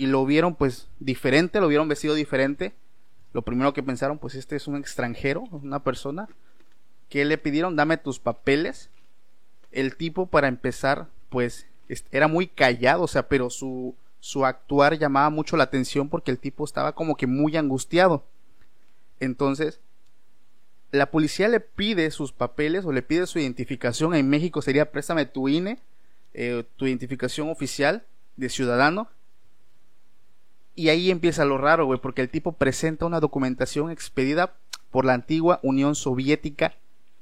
Y lo vieron pues diferente, lo vieron vestido diferente. Lo primero que pensaron, pues este es un extranjero, una persona. que le pidieron? Dame tus papeles. El tipo para empezar, pues era muy callado, o sea, pero su, su actuar llamaba mucho la atención porque el tipo estaba como que muy angustiado. Entonces, la policía le pide sus papeles o le pide su identificación. En México sería préstame tu INE, eh, tu identificación oficial de ciudadano. Y ahí empieza lo raro, güey, porque el tipo presenta una documentación expedida por la antigua Unión Soviética,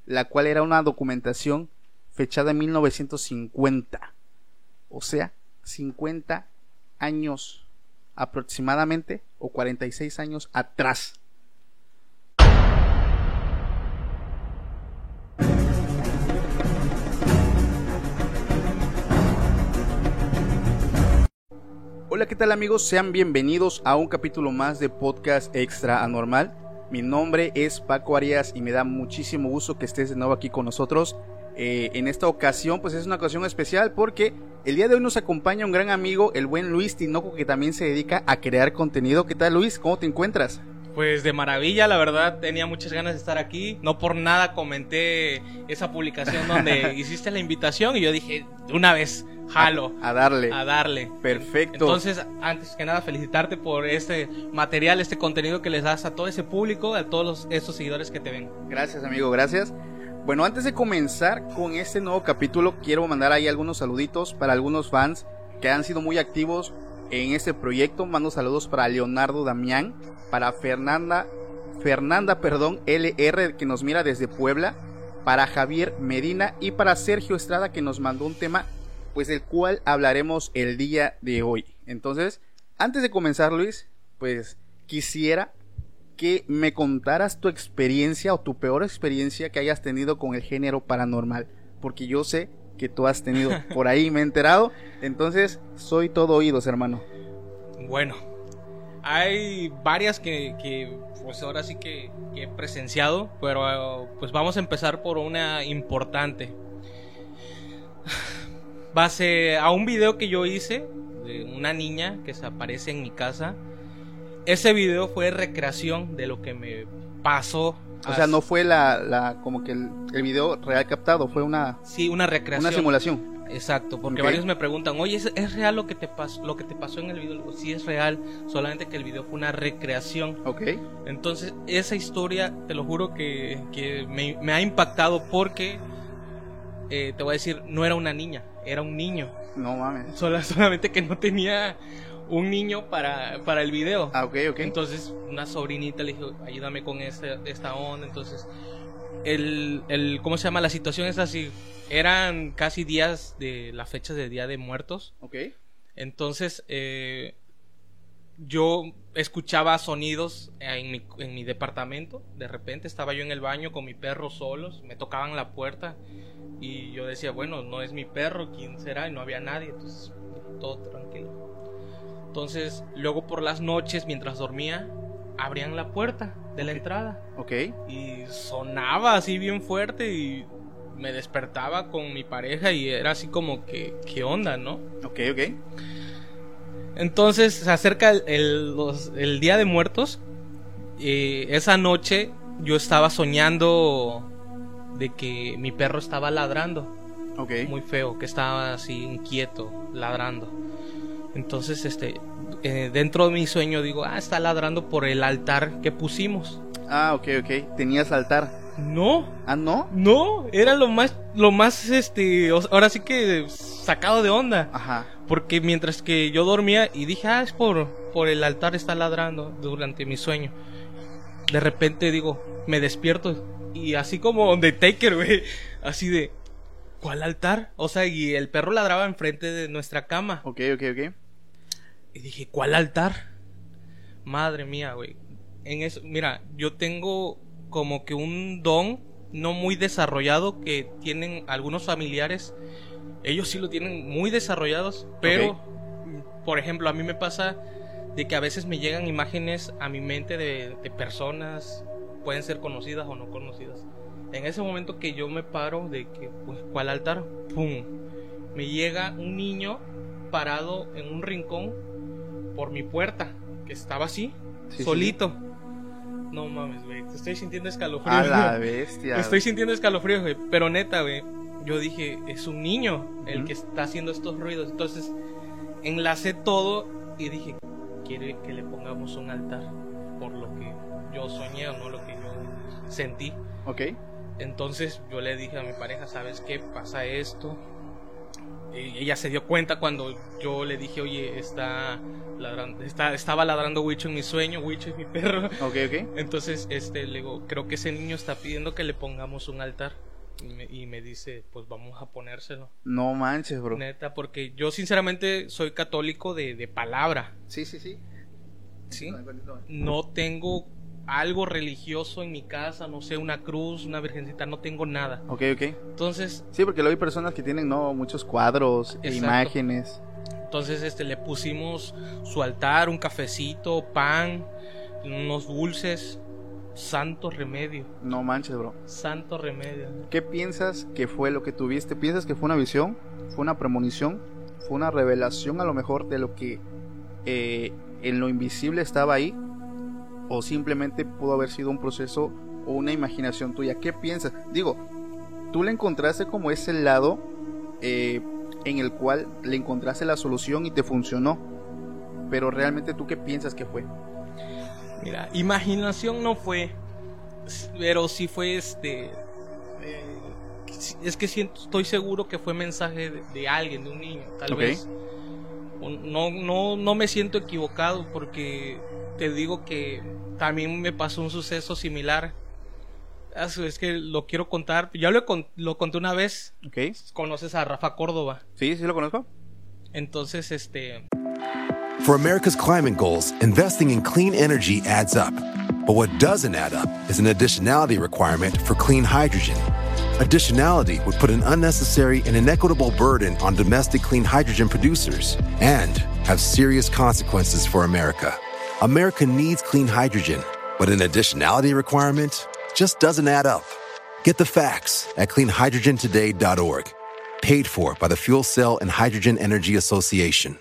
la cual era una documentación fechada en 1950. O sea, 50 años aproximadamente, o 46 años atrás. Hola, ¿qué tal amigos? Sean bienvenidos a un capítulo más de Podcast Extra Anormal. Mi nombre es Paco Arias y me da muchísimo gusto que estés de nuevo aquí con nosotros. Eh, en esta ocasión, pues es una ocasión especial porque el día de hoy nos acompaña un gran amigo, el buen Luis Tinoco, que también se dedica a crear contenido. ¿Qué tal Luis? ¿Cómo te encuentras? Pues de maravilla, la verdad, tenía muchas ganas de estar aquí. No por nada comenté esa publicación donde hiciste la invitación y yo dije, de una vez, jalo, A darle. a darle. Perfecto. Entonces, antes que nada, felicitarte por este material, este contenido que les das a todo ese público, a todos los- esos seguidores que te ven. Gracias, amigo, gracias. Bueno, antes de comenzar con este nuevo capítulo, quiero mandar ahí algunos saluditos para algunos fans que han sido muy activos en este proyecto. Mando saludos para Leonardo Damián, para Fernanda, Fernanda, perdón, LR que nos mira desde Puebla, para Javier Medina y para Sergio Estrada que nos mandó un tema pues del cual hablaremos el día de hoy. Entonces, antes de comenzar, Luis, pues quisiera que me contaras tu experiencia o tu peor experiencia que hayas tenido con el género paranormal, porque yo sé que tú has tenido por ahí, me he enterado, entonces soy todo oídos, hermano. Bueno, hay varias que, que, pues ahora sí que, que he presenciado, pero pues vamos a empezar por una importante. Base a un video que yo hice de una niña que se aparece en mi casa. Ese video fue recreación de lo que me pasó. O sea, no fue la, la como que el, el video real captado, fue una, Sí, una recreación. una simulación. Exacto, porque varios me preguntan, oye, ¿es, es real lo que te pasó, lo que te pasó en el video? Digo, sí es real, solamente que el video fue una recreación. Ok, Entonces, esa historia, te lo juro que, que me, me ha impactado porque, eh, te voy a decir, no era una niña, era un niño. no mames. Sola- solamente que no tenía un niño para, para el video. Ah, ok, ok. Entonces, una sobrinita le dijo, ayúdame con este- esta onda. Entonces, el, el, ¿cómo se llama? La situación es así. Eran casi días de la fecha de Día de Muertos. ok, Entonces, eh, yo escuchaba sonidos en mi, en mi departamento. De repente estaba yo en el baño con mi perro solos. Me tocaban la puerta. Y yo decía, bueno, no es mi perro, ¿quién será? Y no había nadie. Entonces, todo tranquilo. Entonces, luego por las noches, mientras dormía, abrían la puerta de la entrada. ok. Y sonaba así bien fuerte y me despertaba con mi pareja y era así como que, ¿qué onda, no? Ok, ok. Entonces se acerca el, el- los- el Día de Muertos. y esa noche yo estaba soñando de que mi perro estaba ladrando, Ok. muy feo, que estaba así inquieto, ladrando. Entonces, este, eh, dentro de mi sueño digo, ah, está ladrando por el altar que pusimos. Ah, ok, ok. Tenías altar. No, Ah, ¿no? no, era lo más, lo más, este, ahora sí que sacado de onda. Ajá. Porque mientras que yo dormía y dije, ah, es por, por el altar está ladrando durante mi sueño. De repente digo, me despierto y así como Undertaker, güey, así de, ¿cuál altar? O sea, y el perro ladraba enfrente de nuestra cama. Ok, ok, ok. Y dije, ¿cuál altar? Madre mía, güey. En eso, mira, yo tengo como que un don no muy desarrollado que tienen algunos familiares. Ellos sí lo tienen muy desarrollados, pero, por ejemplo, a mí me pasa de que a veces me llegan imágenes a mi mente de, de personas, pueden ser conocidas o no conocidas. En ese momento que yo me paro de que, pues, ¿cuál altar? ¡Pum! Me llega un niño parado en un rincón por mi puerta, que estaba así, Sí, sí, solito. No mames, güey, te estoy sintiendo escalofríos. A la bestia. Estoy sintiendo escalofríos, güey. Pero neta, güey. Yo dije, es un niño el Ujú. que está haciendo estos ruidos. Entonces, enlacé todo y dije, quiere que le pongamos un altar por lo que yo soñé o no lo que yo sentí. Ok. Entonces yo le dije a mi pareja, ¿sabes qué? Pasa esto. Y ella se dio cuenta cuando yo le dije, oye, está ladrando, está, estaba ladrando Wicho en mi sueño, Wicho es mi perro. Ok, ok. Entonces, este, le digo, creo que ese niño está pidiendo que le pongamos un altar. Y me, y me dice, pues vamos a ponérselo. No manches, bro. Neta, porque yo sinceramente soy católico de, de palabra. Sí, sí, sí. ¿sí? No tengo algo religioso en mi casa, no sé, una cruz, una virgencita, no tengo nada. Ok, ok. Entonces, Sí, porque luego hay personas que tienen, no, muchos cuadros, e Exacto. imágenes. entonces este le pusimos su altar, un cafecito, pan, unos dulces, santo remedio, No manches, bro. santo remedio. ¿Qué piensas que fue lo que tuviste? ¿Piensas que fue una visión? ¿Fue una premonición? ¿Fue una revelación a lo mejor de lo que eh, en lo invisible estaba ahí? ¿O simplemente pudo haber sido un proceso o una imaginación tuya? ¿Qué piensas? Digo, tú le encontraste como ese lado eh, en el cual le encontraste la solución y te funcionó. Pero realmente tú qué piensas que fue? Mira, imaginación no fue, pero sí fue este. eh, es que siento, estoy seguro que fue mensaje de, de alguien, de un niño, tal vez. No, no, no me siento equivocado porque te digo que también me pasó un suceso similar. Ah, Es que lo quiero contar. Ya lo, lo conté una vez. ¿Ok? Conoces a Rafa Córdoba. ¿Sí? ¿Sí lo conozco? Entonces, este. For America's climate goals, investing in clean energy adds up. But what doesn't add up is an additionality requirement for clean hydrogen. Additionality would put an unnecessary and inequitable burden on domestic clean hydrogen producers and have serious consequences for America. America needs clean hydrogen, but an additionality requirement just doesn't add up. Get the facts at cleanhydrogentoday.org. Paid for by the Fuel Cell and Hydrogen Energy Association.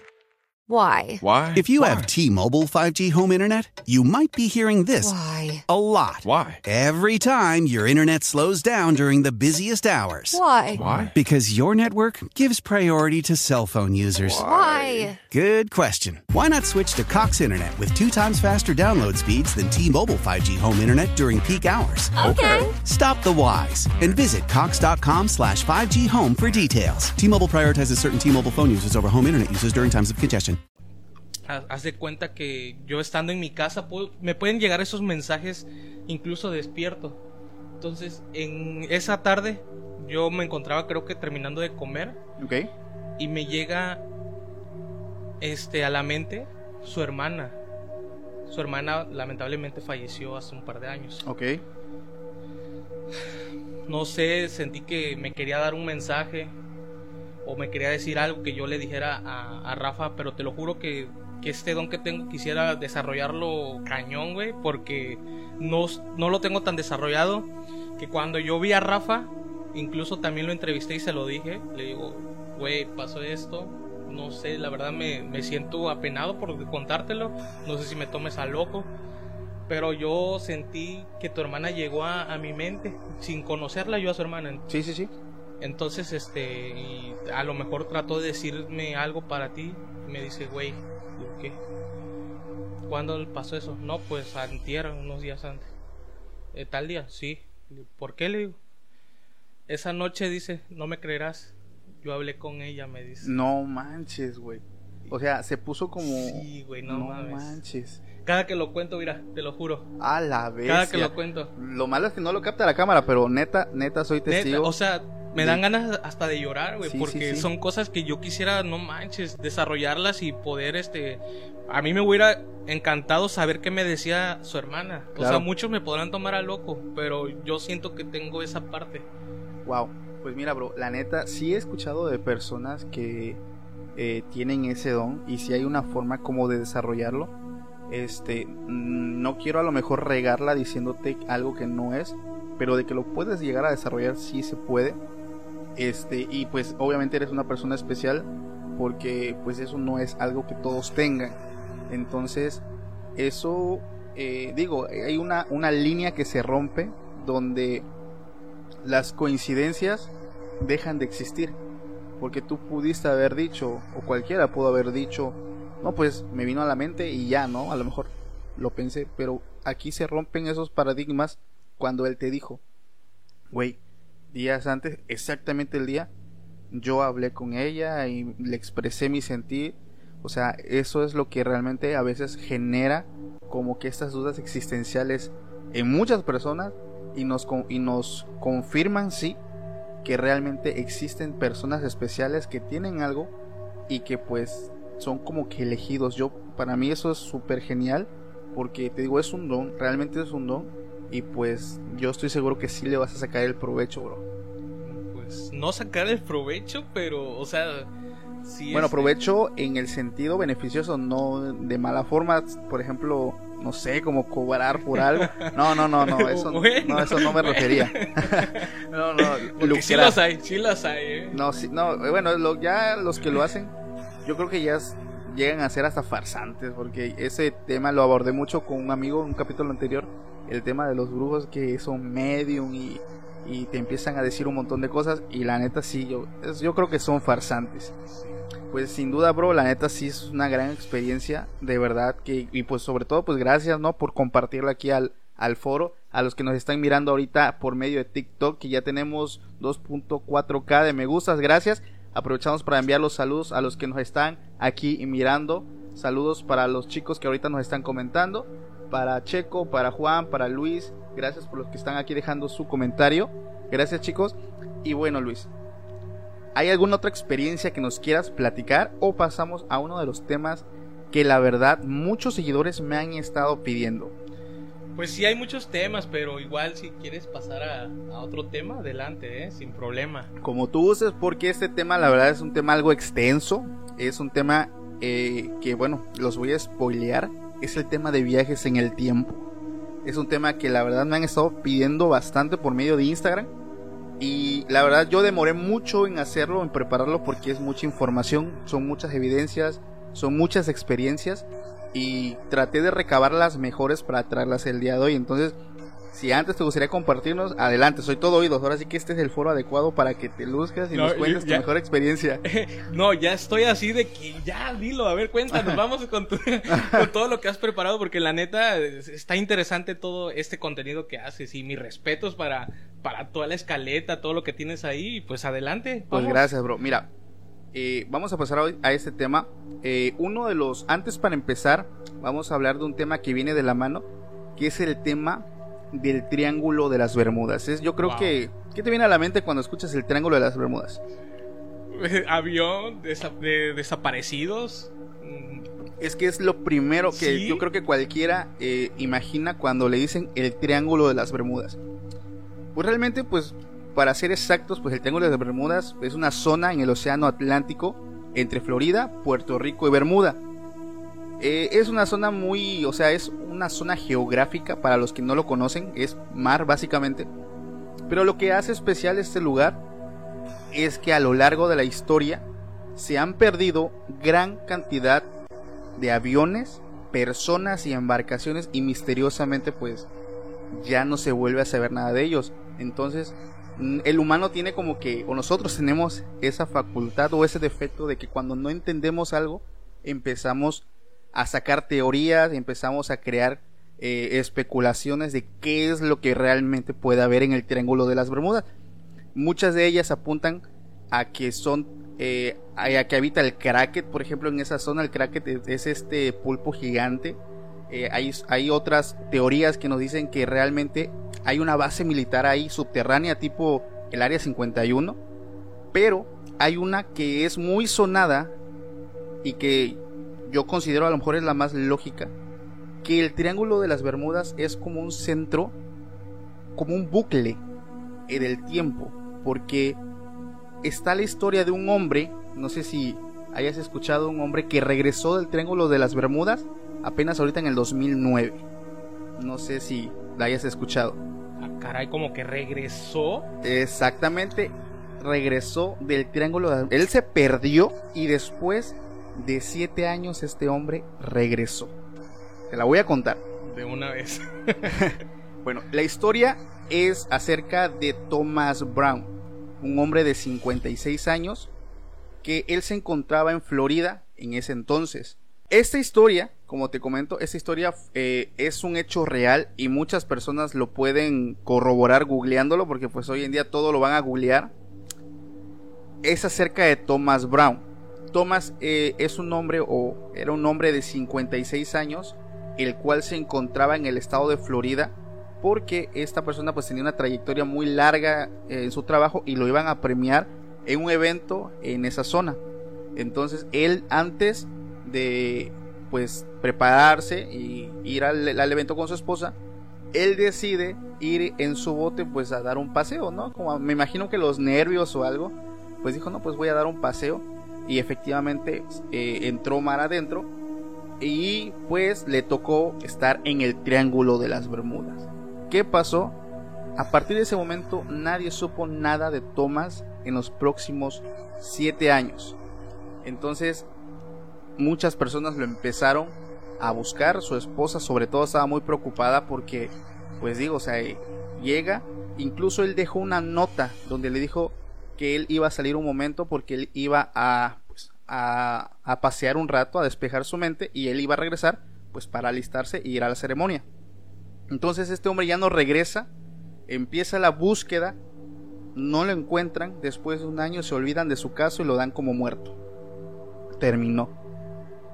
Why? Why? If you have T-Mobile 5G home internet, you might be hearing this Why? a lot. Why? Every time your internet slows down during the busiest hours. Why? Why? Because your network gives priority to cell phone users. Why? Good question. Why not switch to Cox Internet with two times faster download speeds than T-Mobile 5G home internet during peak hours? Okay. Stop the whys and visit cox.com slash 5G home for details. T-Mobile prioritizes certain T-Mobile phone users over home internet users during times of congestion. ha- haz de cuenta que yo estando en mi casa puedo- me pueden llegar esos mensajes incluso despierto. Entonces, en esa tarde yo me encontraba creo que terminando de comer ¿Ok? y me llega este a la mente su hermana. Su hermana lamentablemente falleció hace un par de años. ¿Ok? No sé, sentí que me quería dar un mensaje o me quería decir algo que yo le dijera a, a Rafa, pero te lo juro que, que este don que tengo quisiera desarrollarlo cañón, güey, porque no, no lo tengo tan desarrollado que cuando yo vi a Rafa, incluso también lo entrevisté y se lo dije, le digo, güey, pasó esto, no sé, la verdad me, me siento apenado por contártelo, no sé si me tomes a loco. Pero yo sentí que tu hermana llegó a, a mi mente sin conocerla yo a su hermana. Sí, sí, sí. Entonces, este, y a lo mejor trató de decirme algo para ti. Y me dice, güey, ¿yo ¿qué? ¿Cuándo pasó eso? No, pues antier, unos días antes. "Eh, ¿Tal día? Sí. ¿Por qué le digo? Esa noche dice, no me creerás. Yo hablé con ella, me dice. No manches, güey. O sea, se puso como. Sí, güey, no mames. manches. Cada que lo cuento, mira, te lo juro. A la vez. Cada que lo cuento. Lo malo es que no lo capta la cámara, pero neta, neta, soy Neta, testigo. o sea, me dan ganas hasta de llorar, güey, Sí, porque sí, sí. son cosas que yo quisiera, no manches, desarrollarlas y poder, este, a mí me hubiera encantado saber qué me decía su hermana. O Claro. sea, muchos me podrán tomar a loco, pero yo siento que tengo esa parte. Wow. Pues mira, bro, la neta, sí he escuchado de personas que eh, tienen ese don y si hay una forma como de desarrollarlo. Este, mm, no quiero a lo mejor regarla diciéndote algo que no es, pero de que lo puedes llegar a desarrollar sí se puede. Este, y pues obviamente eres una persona especial porque pues eso no es algo que todos tengan. Entonces, eso, eh, digo, hay una, una línea que se rompe donde las coincidencias dejan de existir. Porque tú pudiste haber dicho, o cualquiera pudo haber dicho, no, pues me vino a la mente y ya, ¿no? A lo mejor lo pensé, pero aquí se rompen esos paradigmas cuando él te dijo, güey, días antes, exactamente el día, yo hablé con ella y le expresé mi sentir. O sea, eso es lo que realmente a veces genera como que estas dudas existenciales en muchas personas y nos, y nos confirman, sí, que realmente existen personas especiales que tienen algo y que pues son como que elegidos. Yo, para mí eso es súper genial porque te digo, es un don, realmente es un don y pues yo estoy seguro que sí le vas a sacar el provecho, bro. Pues no sacar el provecho, pero, o sea, sí. Bueno, este, provecho en el sentido beneficioso, no de mala forma, por ejemplo, no sé, como cobrar por algo. No, no, no, no, eso, Bueno, no, eso no me bueno. refería. no, no, Porque sí los hay, sí los hay, eh. No, sí, no, eh, bueno, lo- ya los que lo hacen, yo creo que ya es- llegan a ser hasta farsantes, porque ese tema lo abordé mucho con un amigo en un capítulo anterior, el tema de los brujos que son medium y, y te empiezan a decir un montón de cosas, y la neta sí, yo, yo creo que son farsantes. Pues sin duda, bro, la neta sí es una gran experiencia, de verdad, que, y pues sobre todo, pues gracias, ¿no? Por compartirlo aquí al, al foro, a los que nos están mirando ahorita por medio de TikTok, que ya tenemos 2.4k de me gustas, gracias. Aprovechamos para enviar los saludos a los que nos están aquí mirando. Saludos para los chicos que ahorita nos están comentando. Para Checo, para Juan, para Luis. Gracias por los que están aquí dejando su comentario. Gracias chicos. Y bueno Luis, ¿hay alguna otra experiencia que nos quieras platicar o pasamos a uno de los temas que la verdad muchos seguidores me han estado pidiendo? Pues sí hay muchos temas, pero igual si quieres pasar a, a otro tema, adelante, eh, sin problema. Como tú uses, porque este tema la verdad es un tema algo extenso, es un tema eh, que bueno, los voy a spoilear, es el tema de viajes en el tiempo. Es un tema que la verdad me han estado pidiendo bastante por medio de Instagram y la verdad yo demoré mucho en hacerlo, en prepararlo porque es mucha información, son muchas evidencias, son muchas experiencias y traté de recabar las mejores para traerlas el día de hoy. Entonces, si antes te gustaría compartirnos, adelante, soy todo oídos. Ahora sí que este es el foro adecuado para que te luzcas y No, nos cuentes ya- tu mejor experiencia. No, ya estoy así de que ya dilo, a ver, cuéntanos, vamos con, tu- con todo lo que has preparado, porque la neta es- está interesante todo este contenido que haces y mis respetos para, para toda la escaleta, todo lo que tienes ahí, pues adelante. Pues gracias, bro. Mira, eh, vamos a pasar hoy a este tema. Eh, uno de los, antes para empezar, vamos a hablar de un tema que viene de la mano, que es el tema del Triángulo de las Bermudas. Es, yo creo Wow. que, ¿qué te viene a la mente cuando escuchas el Triángulo de las Bermudas? Avión, desa- de- desaparecidos. Es que es lo primero que Sí. yo creo que cualquiera eh, imagina cuando le dicen el Triángulo de las Bermudas. Pues realmente, pues, para ser exactos, pues el Triángulo de las Bermudas es una zona en el Océano Atlántico entre Florida, Puerto Rico y Bermuda. Eh, es una zona muy, o sea, es una zona geográfica para los que no lo conocen, es mar básicamente. Pero lo que hace especial este lugar es que a lo largo de la historia se han perdido gran cantidad de aviones, personas y embarcaciones y misteriosamente pues ya no se vuelve a saber nada de ellos. Entonces mm, el humano tiene como que, o nosotros tenemos esa facultad o ese defecto de que cuando no entendemos algo empezamos a sacar teorías, empezamos a crear eh, especulaciones de qué es lo que realmente puede haber en el Triángulo de las Bermudas. Muchas de ellas apuntan a que son eh, a que habita el Kraken, por ejemplo, en esa zona el Kraken es, este pulpo gigante. Eh, hay, hay otras teorías que nos dicen que realmente hay una base militar ahí subterránea tipo el Área 51, pero hay una que es muy sonada y que yo considero a lo mejor es la más lógica, que el Triángulo de las Bermudas es como un centro, como un bucle en el tiempo, porque está la historia de un hombre, no sé si hayas escuchado un hombre que regresó del Triángulo de las Bermudas apenas ahorita en el 2009. No sé si la hayas escuchado. Ah, caray, como que regresó. Exactamente, regresó del Triángulo. De... Él se perdió y después de siete años este hombre regresó. Te la voy a contar. De una vez. bueno, la historia es acerca de Thomas Brown, un hombre de 56 años que él se encontraba en Florida en ese entonces. Esta historia, como te comento, esta historia eh, es un hecho real y muchas personas lo pueden corroborar googleándolo porque pues hoy en día todo lo van a googlear. Es acerca de Thomas Brown. Thomas eh, es un hombre o era un hombre de 56 años el cual se encontraba en el estado de Florida porque esta persona pues tenía una trayectoria muy larga eh, en su trabajo y lo iban a premiar en un evento en esa zona. Entonces él antes de pues prepararse y ir al, evento con su esposa, él decide ir en su bote pues a dar un paseo, ¿no? Como me imagino que los nervios o algo, pues dijo, no, pues voy a dar un paseo y efectivamente eh, entró mar adentro y pues le tocó estar en el Triángulo de las Bermudas. ¿Qué pasó? A partir de ese momento nadie supo nada de Thomas en los próximos 7 años. Entonces muchas personas lo empezaron a buscar, su esposa sobre todo estaba muy preocupada porque pues digo, o sea, llega, incluso él dejó una nota donde le dijo que él iba a salir un momento porque él iba a a, pasear un rato, a despejar su mente y él iba a regresar pues para alistarse y ir a la ceremonia. Entonces este hombre ya no regresa, empieza la búsqueda, no lo encuentran, después de un año se olvidan de su caso y lo dan como muerto. Terminó.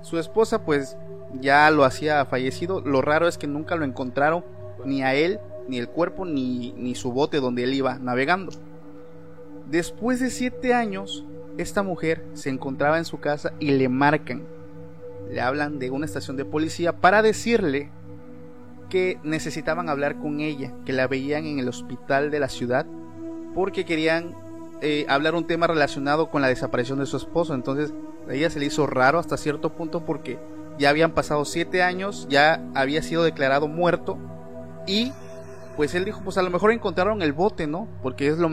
Su esposa pues ya lo hacía fallecido, lo raro es que nunca lo encontraron, ni a él, ni el cuerpo, ni, ni su bote donde él iba navegando. Después de siete años, esta mujer se encontraba en su casa y le marcan, le hablan de una estación de policía para decirle que necesitaban hablar con ella, que la veían en el hospital de la ciudad porque querían eh, hablar un tema relacionado con la desaparición de su esposo. Entonces a ella se le hizo raro hasta cierto punto porque ya habían pasado siete años, ya había sido declarado muerto y pues él dijo pues a lo mejor encontraron el bote, ¿no? Porque es lo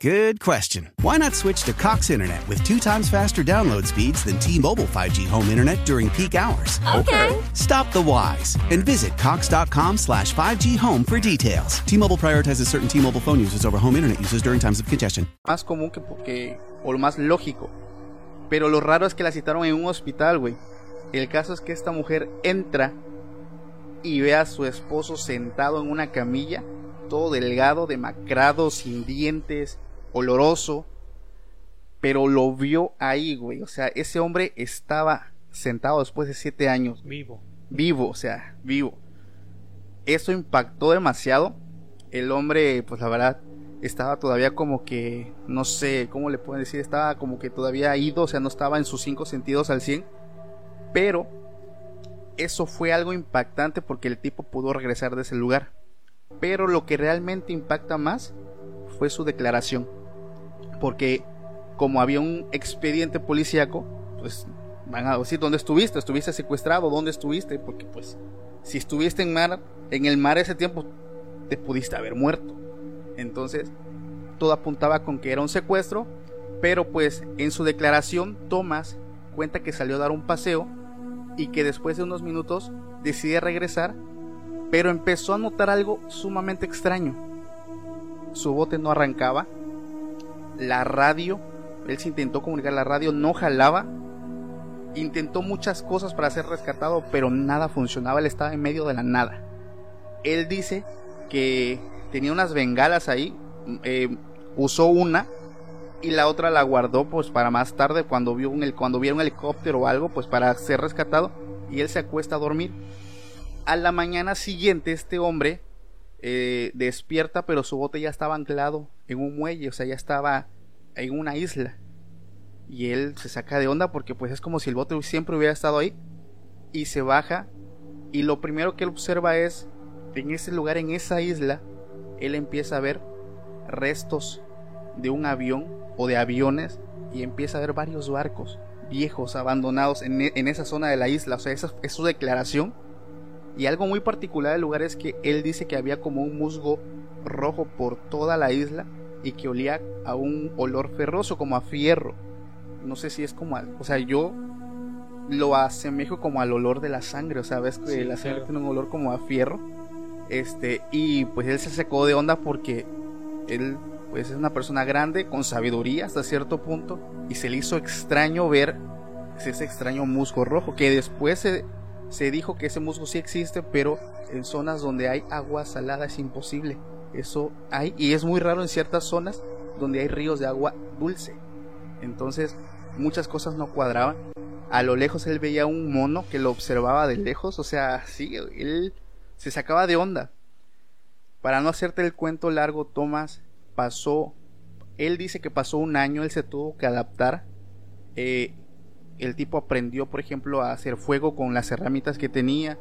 Good question. Why not switch to Cox Internet with two times faster download speeds than T Mobile 5G home internet during peak hours? Okay. Stop the whys and visit Cox.com slash 5G home for details. T Mobile prioritizes certain T Mobile phone users over home internet users during times of congestion. más común que, que o lo más lógico. Pero lo raro es que la citaron en un hospital, güey. El caso es que esta mujer entra y ve a su esposo sentado en una camilla, todo delgado, demacrado, sin dientes, oloroso. Pero lo vio ahí, güey. O sea, ese hombre estaba sentado después de siete años. Vivo. Vivo, o sea, vivo. Eso impactó demasiado. El hombre, pues la verdad, estaba todavía como que, no sé, ¿cómo le pueden decir? Estaba como que todavía ido, o sea, no estaba en sus cinco sentidos al 100. Pero eso fue algo impactante porque el tipo pudo regresar de ese lugar. Pero lo que realmente impacta más fue su declaración. Porque como había un expediente policíaco, pues van a decir dónde estuviste, estuviste secuestrado, dónde estuviste, porque pues si estuviste en mar, en el mar ese tiempo te pudiste haber muerto. Entonces, todo apuntaba con que era un secuestro, pero pues en su declaración Thomas cuenta que salió a dar un paseo y que después de unos minutos decide regresar, pero empezó a notar algo sumamente extraño. Su bote no arrancaba, la radio, él se intentó comunicar, la radio no jalaba, intentó muchas cosas para ser rescatado, pero nada funcionaba, él estaba en medio de la nada. Él dice que tenía unas bengalas ahí, eh, usó una y la otra la guardó pues para más tarde cuando vio un cuando viera un helicóptero o algo pues para ser rescatado y él se acuesta a dormir. A la mañana siguiente este hombre eh, despierta pero su bote ya estaba anclado en un muelle, o sea ya estaba en una isla y él se saca de onda porque pues es como si el bote siempre hubiera estado ahí y se baja y lo primero que él observa es en ese lugar en esa isla él empieza a ver restos de un avión o de aviones y empieza a ver varios barcos viejos abandonados en, e, esa zona de la isla. O sea, esa es su declaración. Y algo muy particular del lugar es que él dice que había como un musgo rojo por toda la isla y que olía a un olor ferroso, como a fierro. No sé si es como al, o sea, yo lo asemejo como al olor de la sangre, o sea, ves que la sangre tiene un olor como a fierro. Este, y pues él se secó de onda porque él pues es una persona grande, con sabiduría hasta cierto punto, y se le hizo extraño ver ese extraño musgo rojo, que después se, se dijo que ese musgo sí existe, pero en zonas donde hay agua salada es imposible. Eso hay, y es muy raro en ciertas zonas donde hay ríos de agua dulce. Entonces, muchas cosas no cuadraban. A lo lejos él veía un mono que lo observaba de lejos, o sea, sí, él se sacaba de onda. Para no hacerte el cuento largo, Tomás pasó, él dice que pasó un año, él se tuvo que adaptar. Eh, el tipo aprendió, por ejemplo, a hacer fuego con las herramientas que tenía,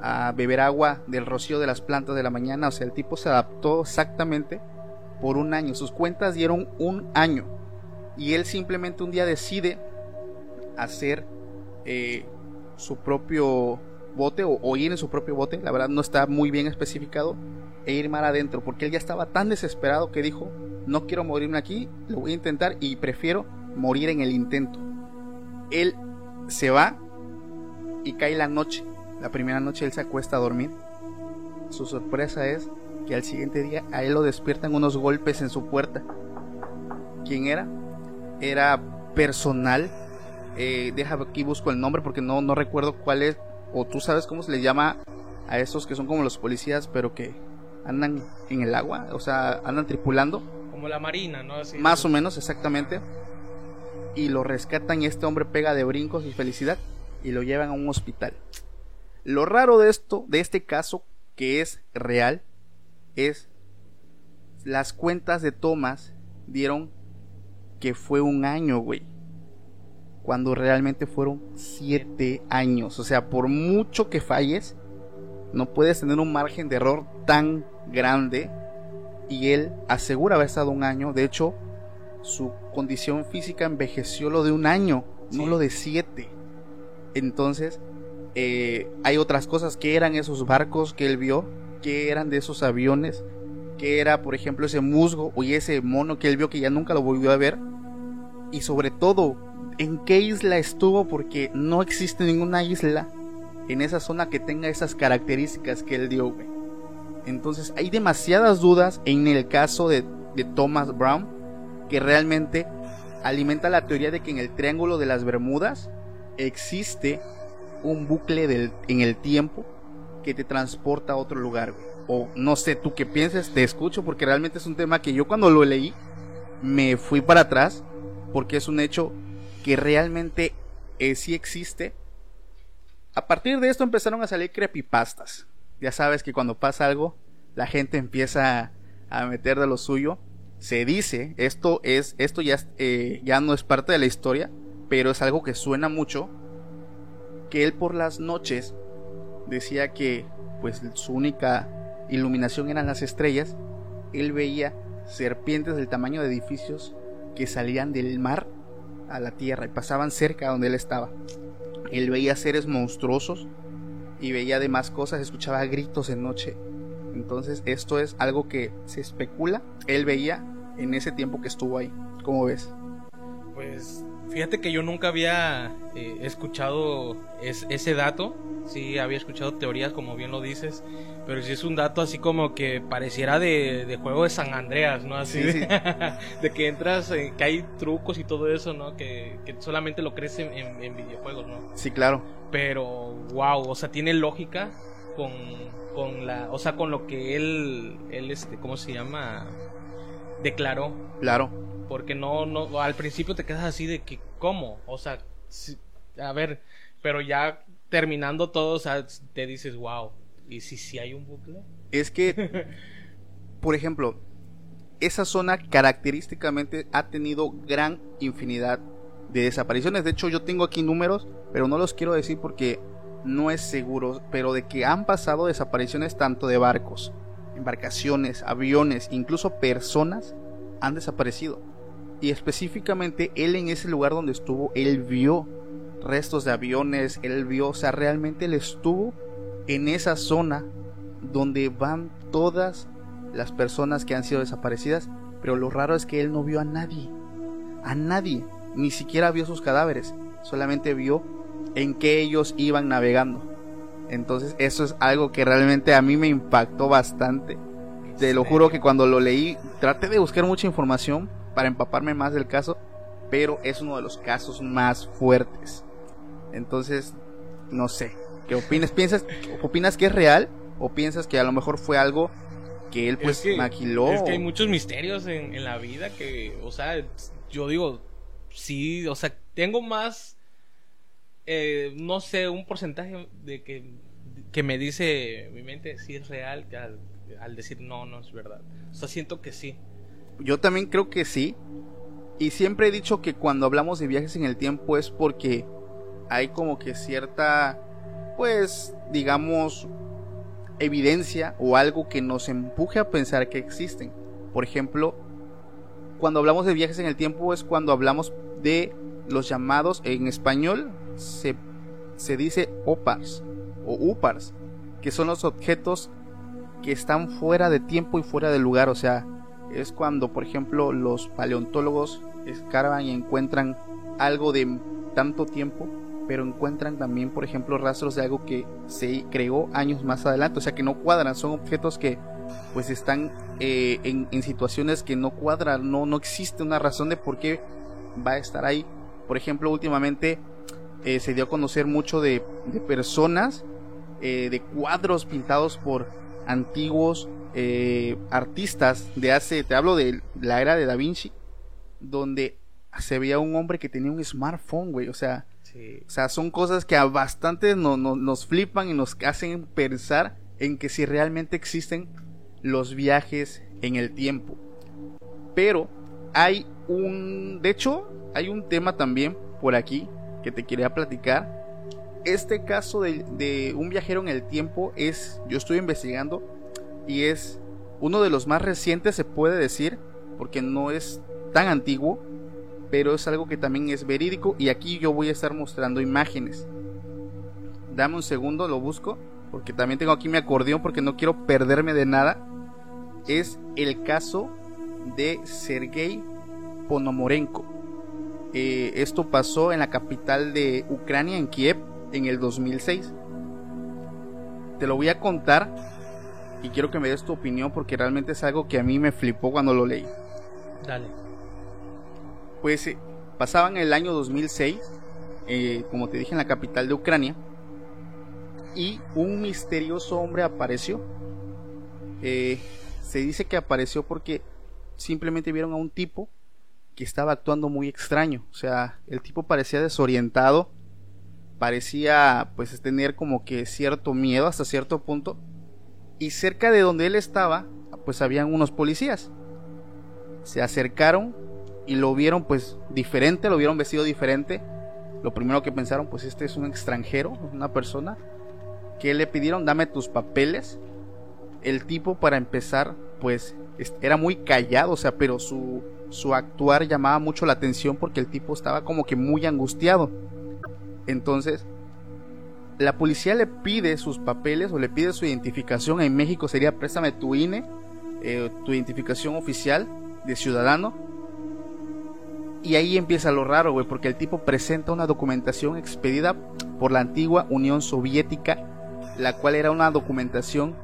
a beber agua del rocío de las plantas de la mañana. O sea, el tipo se adaptó exactamente por un año. Sus cuentas dieron un año. Y él simplemente un día decide hacer eh, su propio bote o, ir en su propio bote. La verdad no está muy bien especificado e ir mar adentro, porque él ya estaba tan desesperado que dijo, no quiero morirme aquí, lo voy a intentar y prefiero morir en el intento. Él se va y cae la noche. La primera noche él se acuesta a dormir. Su sorpresa es que al siguiente día a él lo despiertan unos golpes en su puerta. ¿Quién era? Era personal. Eh, deja aquí busco el nombre porque no, no recuerdo cuál es. O tú sabes cómo se le llama a esos que son como los policías, pero que andan en el agua, o sea, andan tripulando. Como la marina, ¿no? Más o menos, exactamente. Y lo rescatan y este hombre pega de brincos y felicidad y lo llevan a un hospital. Lo raro de esto, de este caso, que es real, es las cuentas de Thomas dieron que fue un año, güey. Cuando realmente fueron siete años. O sea, por mucho que falles, no puedes tener un margen de error tan grande y él asegura haber estado un año. De hecho, su condición física envejeció lo de un año, no lo de siete. Entonces, eh, hay otras cosas. que eran esos barcos que él vio? que eran de esos aviones? que era, por ejemplo, ese musgo o ese mono que él vio que ya nunca lo volvió a ver? Y sobre todo, ¿en qué isla estuvo? Porque no existe ninguna isla en esa zona que tenga esas características que él dio, Entonces hay demasiadas dudas en el caso de, Thomas Brown que realmente alimenta la teoría de que en el Triángulo de las Bermudas existe un bucle en el tiempo que te transporta a otro lugar. O no sé, tú qué piensas, te escucho porque realmente es un tema que yo cuando lo leí me fui para atrás porque es un hecho que realmente eh, sí existe a partir de esto empezaron a salir creepypastas. Ya sabes que cuando pasa algo, la gente empieza a meter de lo suyo. Se dice, esto es, esto ya, eh, ya no es parte de la historia, pero es algo que suena mucho, que él por las noches decía que pues su única iluminación eran las estrellas, él veía serpientes del tamaño de edificios que salían del mar a la tierra y pasaban cerca donde él estaba. Él veía seres monstruosos y veía demás cosas, escuchaba gritos en noche. Entonces esto es algo que se especula, él veía en ese tiempo que estuvo ahí. ¿Cómo ves? Pues fíjate que yo nunca había eh, escuchado es- ese dato. Sí, había escuchado teorías, como bien lo dices. Pero sí es un dato así como que pareciera de, de juego de San Andreas, ¿no? Así Sí, de, que entras, eh, que hay trucos y todo eso, ¿no? Que, que solamente lo crees en, en- en videojuegos, ¿no? Sí, claro. Pero, wow, o sea, tiene lógica con, con la, o sea, con lo que él, él, este, ¿cómo se llama? Declaró. Claro. Porque no, no, al principio te quedas así de que, ¿cómo? O sea, a ver, pero ya terminando todo, o sea, te dices, wow, ¿y si sí hay un bucle? Es que, por ejemplo, esa zona característicamente ha tenido gran infinidad de desapariciones. De hecho, yo tengo aquí números, pero no los quiero decir porque no es seguro, pero de que han pasado desapariciones tanto de barcos, embarcaciones, aviones, incluso personas han desaparecido. Y específicamente él en ese lugar donde estuvo, él vio restos de aviones, él vio, o sea, realmente él estuvo en esa zona donde van todas las personas que han sido desaparecidas, pero lo raro es que él no vio a nadie, a nadie, ni siquiera vio sus cadáveres, solamente vio en qué ellos iban navegando. Entonces eso es algo que realmente a mí me impactó bastante. Te lo juro que cuando lo leí traté de buscar mucha información para empaparme más del caso, pero es uno de los casos más fuertes. Entonces, no sé, ¿qué opinas? ¿Piensas, opinas que es real o piensas que a lo mejor fue algo que él pues es que, maquiló? Es que hay muchos misterios en, en la vida que, o sea, yo digo, sí, o sea, tengo más, eh, no sé, un porcentaje de que, que me dice mi mente si es real al, al decir no, no es verdad. O sea, siento que sí. Yo también creo que sí. Y siempre he dicho que cuando hablamos de viajes en el tiempo es porque hay como que cierta, pues, digamos, evidencia o algo que nos empuje a pensar que existen. Por ejemplo, cuando hablamos de viajes en el tiempo es cuando hablamos de los llamados, en español se, se dice OPARS o UPARS, que son los objetos que están fuera de tiempo y fuera de lugar, o sea, es cuando, por ejemplo, los paleontólogos escarban y encuentran algo de tanto tiempo, pero encuentran también, por ejemplo, rastros de algo que se creó años más adelante, o sea, que no cuadran, son objetos que pues están eh, en, situaciones que no cuadran, no, no existe una razón de por qué va a estar ahí. Por ejemplo, últimamente eh, se dio a conocer mucho de personas, eh, de cuadros pintados por antiguos eh, artistas de hace, te hablo de la era de Da Vinci, donde se veía un hombre que tenía un smartphone, güey, o sea, sí. o sea, son cosas que a bastantes no, no, nos flipan y nos hacen pensar en que si realmente existen los viajes en el tiempo. Pero hay un, de hecho, hay un tema también por aquí que te quería platicar. Este caso de, un viajero en el tiempo es, yo estoy investigando y es uno de los más recientes se puede decir porque no es tan antiguo pero es algo que también es verídico y aquí yo voy a estar mostrando imágenes. Dame un segundo lo busco porque también tengo aquí mi acordeón porque no quiero perderme de nada. Es el caso de Sergei Ponomorenko. Eh, esto pasó en la capital de Ucrania en Kiev en el 2006 te lo voy a contar y quiero que me des tu opinión porque realmente es algo que a mí me flipó cuando lo leí. Dale. Pues eh, pasaban el año 2006, eh, como te dije, en la capital de Ucrania, y un misterioso hombre apareció. Eh, se dice que apareció porque simplemente vieron a un tipo que estaba actuando muy extraño. O sea, el tipo parecía desorientado, parecía pues tener como que cierto miedo hasta cierto punto. Y cerca de donde él estaba pues habían unos policías. Se acercaron y lo vieron pues diferente lo vieron vestido diferente. Lo primero que pensaron pues este es un extranjero una persona. Que le pidieron, dame tus papeles. El tipo para empezar, pues es- era muy callado, o sea, pero su, su actuar llamaba mucho la atención porque el tipo estaba como que muy angustiado. Entonces, la policía le pide sus papeles o le pide su identificación. En México sería préstame tu INE, eh, tu identificación oficial de ciudadano. Y ahí empieza lo raro, güey, porque el tipo presenta una documentación expedida por la antigua Unión Soviética, la cual era una documentación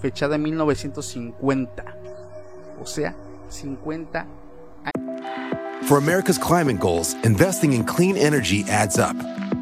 fechada en 1950. O sea, 50 For America's climate goals, investing in clean energy adds up.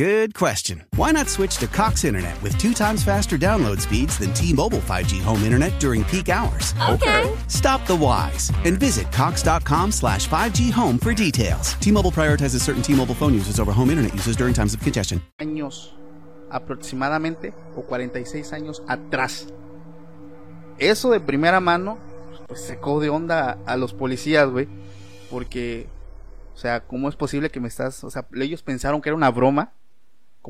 Good question. Why not switch to Cox Internet with two times faster download speeds than T-Mobile 5G home internet during peak hours? Okay. Stop the whys and visit cox.com slash 5G home for details. T-Mobile prioritizes certain T-Mobile phone users over home internet users during times of congestion. años aproximadamente o 46 años atrás. Eso de primera mano pues sacó de onda a, a los policías, güey, porque o sea, ¿cómo es posible que me estás, o sea, ellos pensaron que era una broma?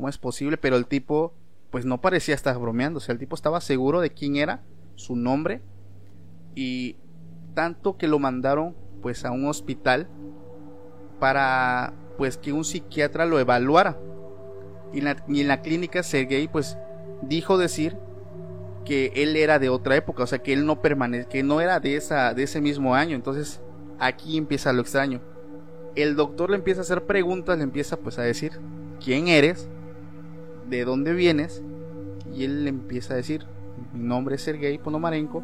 ¿Cómo es posible? Pero el tipo pues no parecía estar bromeando, o sea, el tipo estaba seguro de quién era, su nombre y tanto que lo mandaron pues a un hospital para pues que un psiquiatra lo evaluara y en la, en la clínica Sergei pues dijo decir que él era de otra época, o sea que él no permanece, que no era de esa de ese mismo año, entonces aquí empieza lo extraño. El doctor le empieza a hacer preguntas, le empieza pues a decir quién eres, de dónde vienes y él le empieza a decir mi nombre es Sergei Ponomarenko,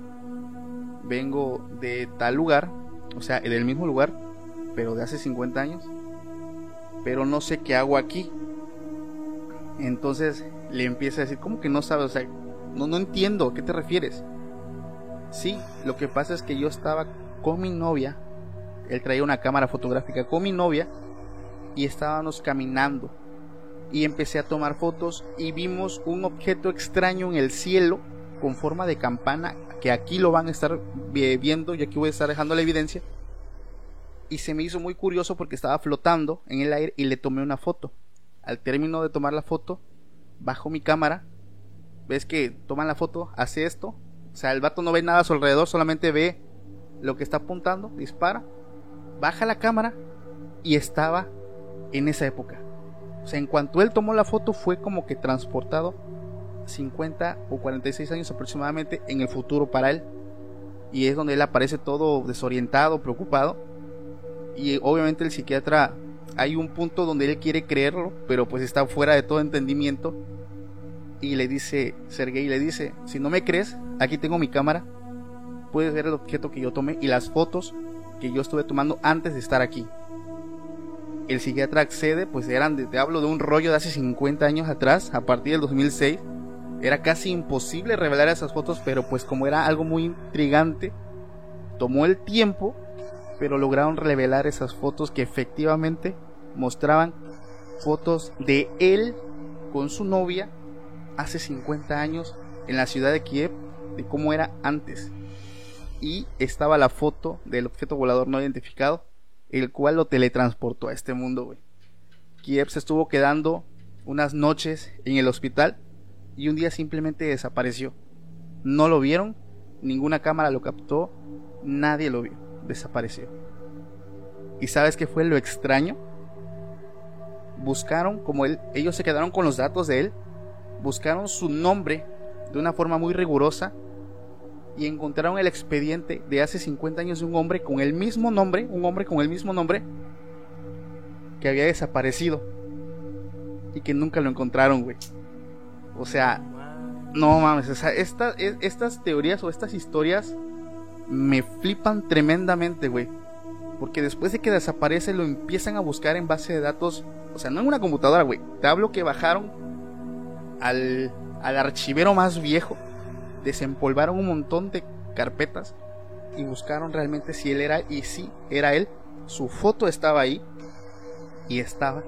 vengo de tal lugar, o sea, del mismo lugar, pero de hace 50 años, pero no sé qué hago aquí. Entonces le empieza a decir, ¿cómo que no sabes? O sea, no, no entiendo, ¿a qué te refieres? Sí, lo que pasa es que yo estaba con mi novia, él traía una cámara fotográfica con mi novia y estábamos caminando y empecé a tomar fotos y vimos un objeto extraño en el cielo con forma de campana que aquí lo van a estar vi- viendo y aquí voy a estar dejando la evidencia y se me hizo muy curioso porque estaba flotando en el aire y le tomé una foto al término de tomar la foto, bajo mi cámara. Ves que toman la foto, hace esto. O sea, el vato no ve nada a su alrededor, solamente ve lo que está apuntando, dispara, baja la cámara y estaba en esa época. O sea, en cuanto él tomó la foto fue como que transportado 50 o 46 años aproximadamente en el futuro para él. Y es donde él aparece todo desorientado, preocupado. Y obviamente el psiquiatra hay un punto donde él quiere creerlo, pero pues está fuera de todo entendimiento. Y le dice, Sergei le dice, si no me crees, aquí tengo mi cámara, puedes ver el objeto que yo tomé y las fotos que yo estuve tomando antes de estar aquí. El psiquiatra accede, pues eran, de- te hablo de un rollo de hace 50 años atrás, a partir del 2006. Era casi imposible revelar esas fotos, pero pues como era algo muy intrigante, tomó el tiempo, pero lograron revelar esas fotos que efectivamente mostraban fotos de él con su novia hace 50 años en la ciudad de Kiev, de cómo era antes. Y estaba la foto del objeto volador no identificado, el cual lo teletransportó a este mundo, güey. Kiev se estuvo quedando unas noches en el hospital y un día simplemente desapareció. No lo vieron, ninguna cámara lo captó, nadie lo vio, desapareció. ¿Y sabes qué fue lo extraño? Buscaron, como él, ellos se quedaron con los datos de él, buscaron su nombre de una forma muy rigurosa y encontraron el expediente de hace 50 años de un hombre con el mismo nombre, un hombre con el mismo nombre que había desaparecido y que nunca lo encontraron, güey. O sea, no mames, o sea, esta- estas teorías o estas historias me flipan tremendamente, güey. Porque después de que desaparece lo empiezan a buscar en base de datos. O sea, no en una computadora, güey. Te hablo que bajaron al, al archivero más viejo. Desempolvaron un montón de carpetas. Y buscaron realmente si él era. Y sí, era él. Su foto estaba ahí. Y estaba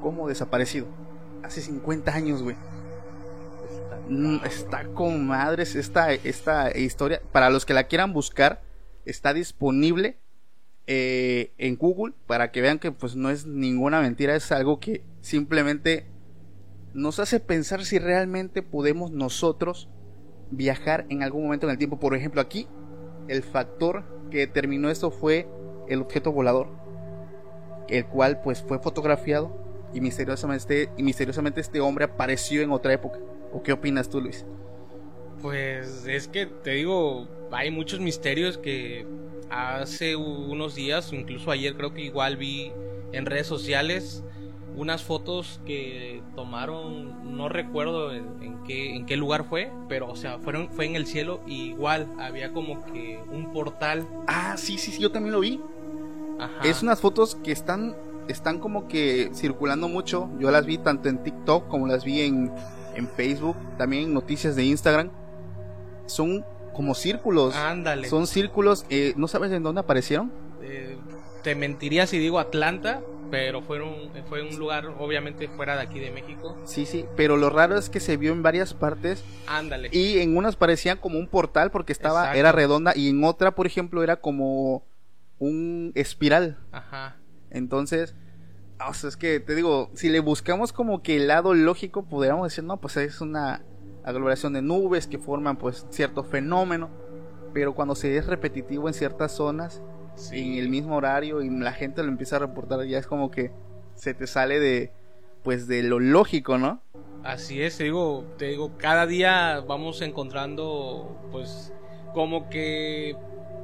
como desaparecido. Hace 50 años, güey. Mm, Está con madres esta, esta historia. Para los que la quieran buscar, está disponible eh, en Google para que vean que pues no es ninguna mentira, es algo que simplemente nos hace pensar si realmente podemos nosotros viajar en algún momento en el tiempo. Por ejemplo, aquí el factor que determinó esto fue el objeto volador, el cual pues fue fotografiado y misteriosamente, y misteriosamente este hombre apareció en otra época. ¿O qué opinas tú, Luis? Pues es que te digo, hay muchos misterios que hace unos días, incluso ayer creo que igual vi en redes sociales unas fotos que tomaron, no recuerdo en, en qué, en qué lugar fue, pero o sea, fueron, fue en el cielo y igual había como que un portal. Ah, sí, sí, sí, yo también lo vi. Ajá. Es unas fotos que están, están como que circulando mucho. Yo las vi tanto en TikTok como las vi en, en Facebook, también en noticias de Instagram. Son como círculos. Ándale. Son círculos, eh, ¿no sabes en dónde aparecieron? Eh, te mentiría si digo Atlanta, pero fueron, fue un lugar obviamente fuera de aquí de México. Sí, sí, pero lo raro es que se vio en varias partes Ándale. y en unas parecían como un portal porque estaba, Exacto. era redonda y en otra, por ejemplo, era como un espiral. Ajá. Entonces, o sea, es que te digo, si le buscamos como que el lado lógico, podríamos decir, no, pues es una aglomeración de nubes que forman pues cierto fenómeno, pero cuando se es repetitivo en ciertas zonas, en el mismo horario y la gente lo empieza a reportar, ya es como que se te sale de pues de lo lógico, ¿no? Así es, te digo, te digo, cada día vamos encontrando, pues, como que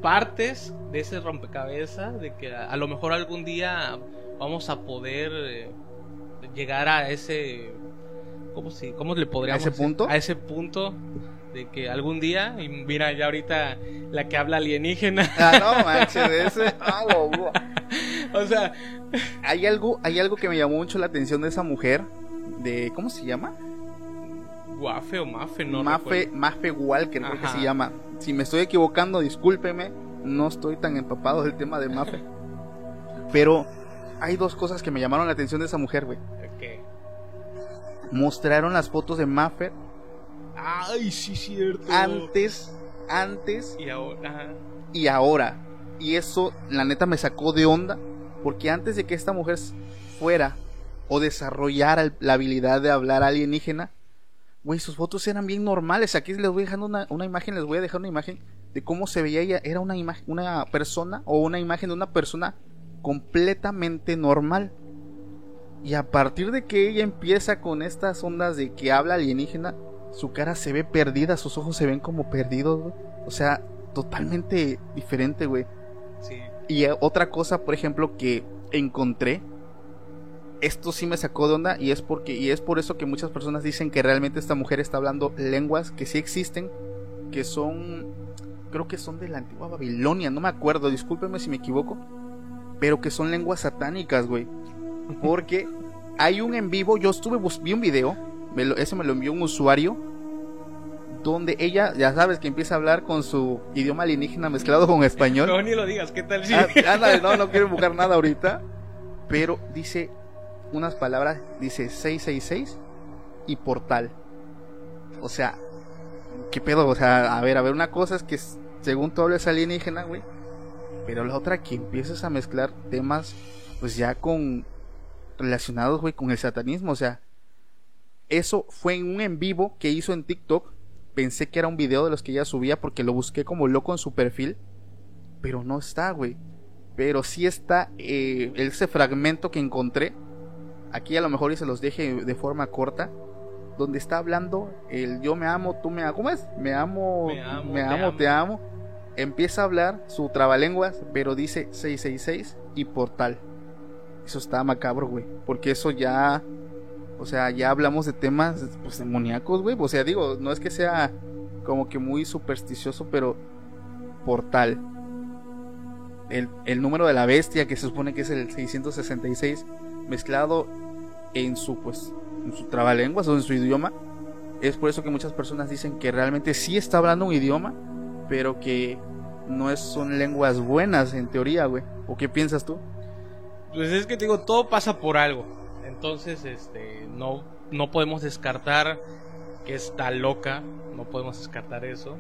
partes de ese rompecabezas, de que a, a lo mejor algún día vamos a poder eh, llegar a ese, ¿cómo, si, cómo le podríamos ese decir? punto? A ese punto de que algún día, y mira ya ahorita la que habla alienígena, Ah, no, manches, ese, ah, wow, o sea, Hay algo, hay algo que me llamó mucho la atención de esa mujer, de, ¿cómo se llama? guafe o mafe, no Mafe, recuerdo. Mafe Walker, creo que se llama. Si me estoy equivocando, discúlpeme. No estoy tan empapado del tema de Mafe. Pero hay dos cosas que me llamaron la atención de esa mujer, güey. Ok. Mostraron las fotos de Mafe Ay, sí, cierto. antes, antes Y ahora, ajá. y ahora. Y eso, la neta, me sacó de onda. Porque antes de que esta mujer fuera o desarrollara la habilidad de hablar alienígena, güey, sus fotos eran bien normales. Aquí les voy dejando una, una imagen, les voy a dejar una imagen de cómo se veía ella. Era una imagen, una persona o una imagen de una persona completamente normal. Y a partir de que ella empieza con estas ondas de que habla alienígena, su cara se ve perdida, sus ojos se ven como perdidos, güey. O sea, totalmente diferente, güey. Sí. Y eh, otra cosa, por ejemplo, que encontré, esto sí me sacó de onda y es porque y es por eso que muchas personas dicen que realmente esta mujer está hablando lenguas que sí existen, que son creo que son de la antigua Babilonia, no me acuerdo, discúlpeme si me equivoco, pero que son lenguas satánicas, güey. Porque hay un en vivo, yo estuve vi un video, me lo- ese me lo envió un usuario donde ella, ya sabes, que empieza a hablar con su idioma alienígena mezclado con español. No, ni lo digas, ¿qué tal si? Ah, ándale, no, no quiero buscar nada ahorita. Pero dice unas palabras, dice 666 y portal. O sea, ¿qué pedo? O sea, a ver, a ver, una cosa es que según tú hablas alienígena, güey. Pero la otra que empiezas a mezclar temas, pues ya con relacionados, güey, con el satanismo. O sea, eso fue en un en vivo que hizo en TikTok. Pensé que era un video de los que ella subía porque lo busqué como loco en su perfil. Pero no está, güey. Pero sí está eh, ese fragmento que encontré. Aquí a lo mejor y se los deje de forma corta. Donde está hablando el yo me amo, tú me amas. ¿Cómo es? Me amo, Me amo, amo, amo. te amo. Empieza a hablar su trabalenguas, pero dice 666 y portal. Eso está macabro, güey. Porque eso ya. O sea, ya hablamos de temas pues, demoníacos, güey. O sea, digo, no es que sea como que muy supersticioso, pero portal. El, el número de la bestia, que se supone que es el 666, mezclado en su, pues, en su trabalenguas o en su idioma. Es por eso que muchas personas dicen que realmente sí está hablando un idioma, pero que no es, son lenguas buenas en teoría, güey. ¿O qué piensas tú? Pues es que te digo, todo pasa por algo. Entonces, este, no, no podemos descartar que está loca. No podemos descartar eso.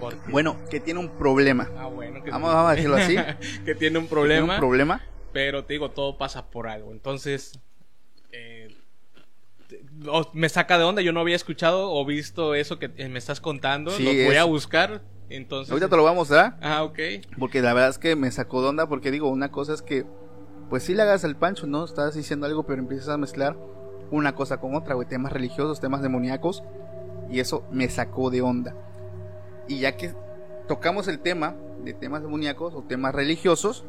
Porque... Bueno, que tiene un problema. Ah, bueno, que Vamos, vamos a decirlo así. que tiene un Tiene problema. un problema. Pero te digo, todo pasa por algo. Entonces, eh, me saca de onda. Yo no había escuchado o visto eso que eh, me estás contando. Sí, lo voy es- a buscar. Entonces, Ahorita te lo vamos a mostrar. Ah, ok. Porque la verdad es que me sacó de onda. Porque digo, una cosa es que, pues sí le hagas el pancho, ¿no? Estás diciendo algo, pero empiezas a mezclar una cosa con otra, güey. Temas religiosos, temas demoníacos. Y eso me sacó de onda. Y ya que tocamos el tema de temas demoníacos o temas religiosos,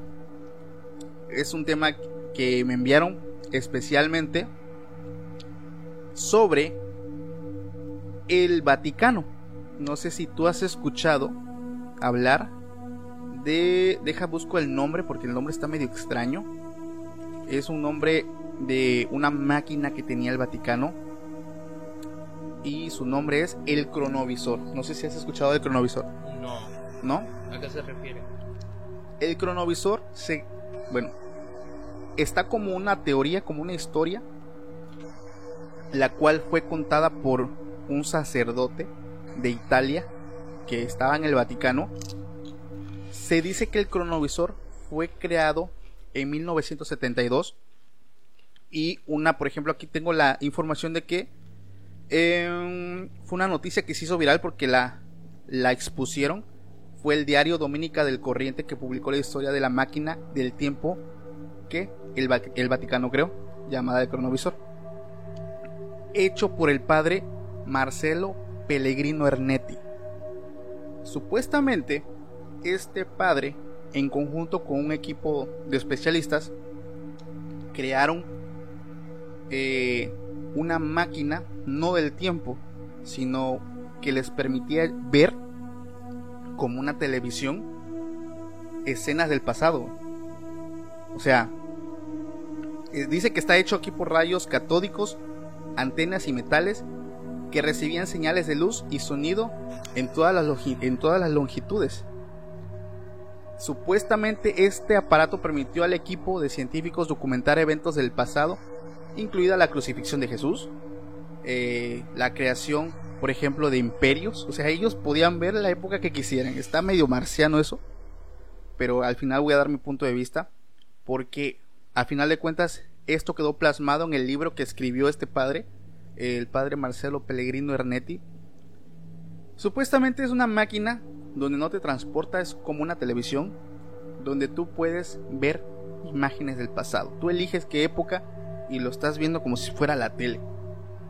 es un tema que me enviaron especialmente sobre el Vaticano. No sé si tú has escuchado hablar de... Deja busco el nombre porque el nombre está medio extraño. Es un nombre de una máquina que tenía el Vaticano. Y su nombre es el cronovisor. No sé si has escuchado del cronovisor. No. ¿No? ¿A qué se refiere? El cronovisor se... Bueno. Está como una teoría, como una historia. La cual fue contada por un sacerdote de Italia que estaba en el Vaticano. Se dice que el cronovisor fue creado en 1972. Y una, por ejemplo, aquí tengo la información de que eh, fue una noticia que se hizo viral porque la, la expusieron. Fue el diario Dominica del Corriente que publicó la historia de la máquina del tiempo que el, el Vaticano creó, llamada el cronovisor. Hecho por el padre Marcelo Pellegrino Ernetti. Supuestamente, este padre, en conjunto con un equipo de especialistas, crearon eh, una máquina, no del tiempo, sino que les permitía ver como una televisión escenas del pasado. O sea, eh, dice que está hecho aquí por rayos catódicos, antenas y metales que recibían señales de luz y sonido en todas las, longi- en todas las longitudes. Supuestamente este aparato permitió al equipo de científicos documentar eventos del pasado, incluida la crucifixión de Jesús, eh, la creación, por ejemplo, de imperios. O sea, ellos podían ver la época que quisieran. Está medio marciano eso, pero al final voy a dar mi punto de vista, porque a final de cuentas esto quedó plasmado en el libro que escribió este padre, el padre Marcelo Pellegrino Ernetti. Supuestamente es una máquina donde no te transporta, es como una televisión, donde tú puedes ver imágenes del pasado. Tú eliges qué época y lo estás viendo como si fuera la tele.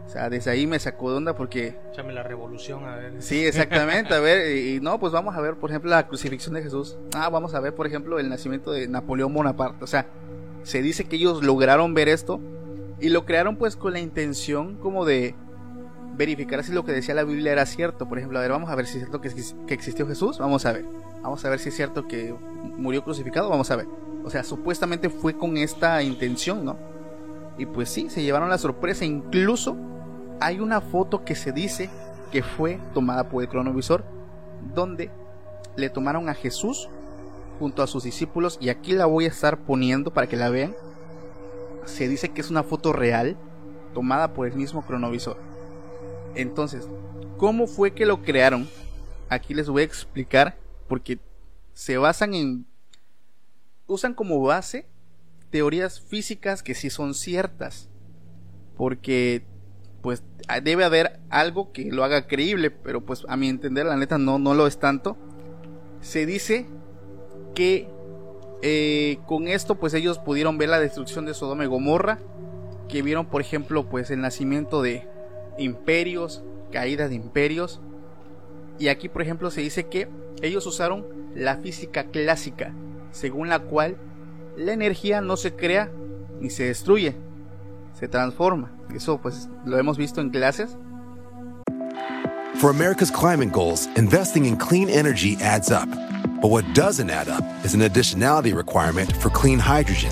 O sea, desde ahí me sacó de onda porque Échame la revolución, a ver. Sí, exactamente. A ver, y, y no, pues vamos a ver, por ejemplo, la crucifixión de Jesús. Ah, vamos a ver, por ejemplo, el nacimiento de Napoleón Bonaparte. O sea, se dice que ellos lograron ver esto y lo crearon pues con la intención como de verificar si lo que decía la Biblia era cierto. Por ejemplo, a ver, vamos a ver si es cierto que, que existió Jesús. Vamos a ver. Vamos a ver si es cierto que murió crucificado. Vamos a ver. O sea, supuestamente fue con esta intención, ¿no? Y pues sí, se llevaron la sorpresa. Incluso hay una foto que se dice que fue tomada por el cronovisor, donde le tomaron a Jesús junto a sus discípulos, y aquí la voy a estar poniendo para que la vean. Se dice que es una foto real, tomada por el mismo cronovisor. Entonces, ¿cómo fue que lo crearon? Aquí les voy a explicar, porque se basan en... usan como base teorías físicas que sí son ciertas. Porque pues debe haber algo que lo haga creíble, pero pues a mi entender la neta no, no lo es tanto. Se dice que eh, con esto pues ellos pudieron ver la destrucción de Sodoma y Gomorra, que vieron por ejemplo pues el nacimiento de imperios, caída de imperios, y aquí por ejemplo se dice que ellos usaron la física clásica, según la cual la energía no se crea ni se destruye, se transforma. Eso pues lo hemos visto en clases. For America's climate goals, investing in clean energy adds up. But what doesn't add up is an additionality requirement for clean hydrogen.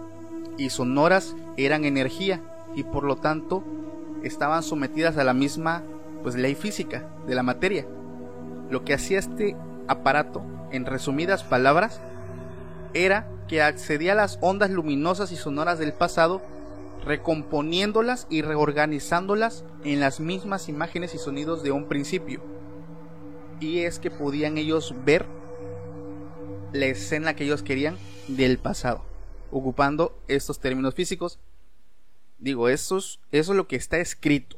y sonoras eran energía y por lo tanto estaban sometidas a la misma pues, ley física de la materia. Lo que hacía este aparato, en resumidas palabras, era que accedía a las ondas luminosas y sonoras del pasado, recomponiéndolas y reorganizándolas en las mismas imágenes y sonidos de un principio. Y es que podían ellos ver la escena que ellos querían del pasado, ocupando estos términos físicos. Digo, eso es, eso es lo que está escrito.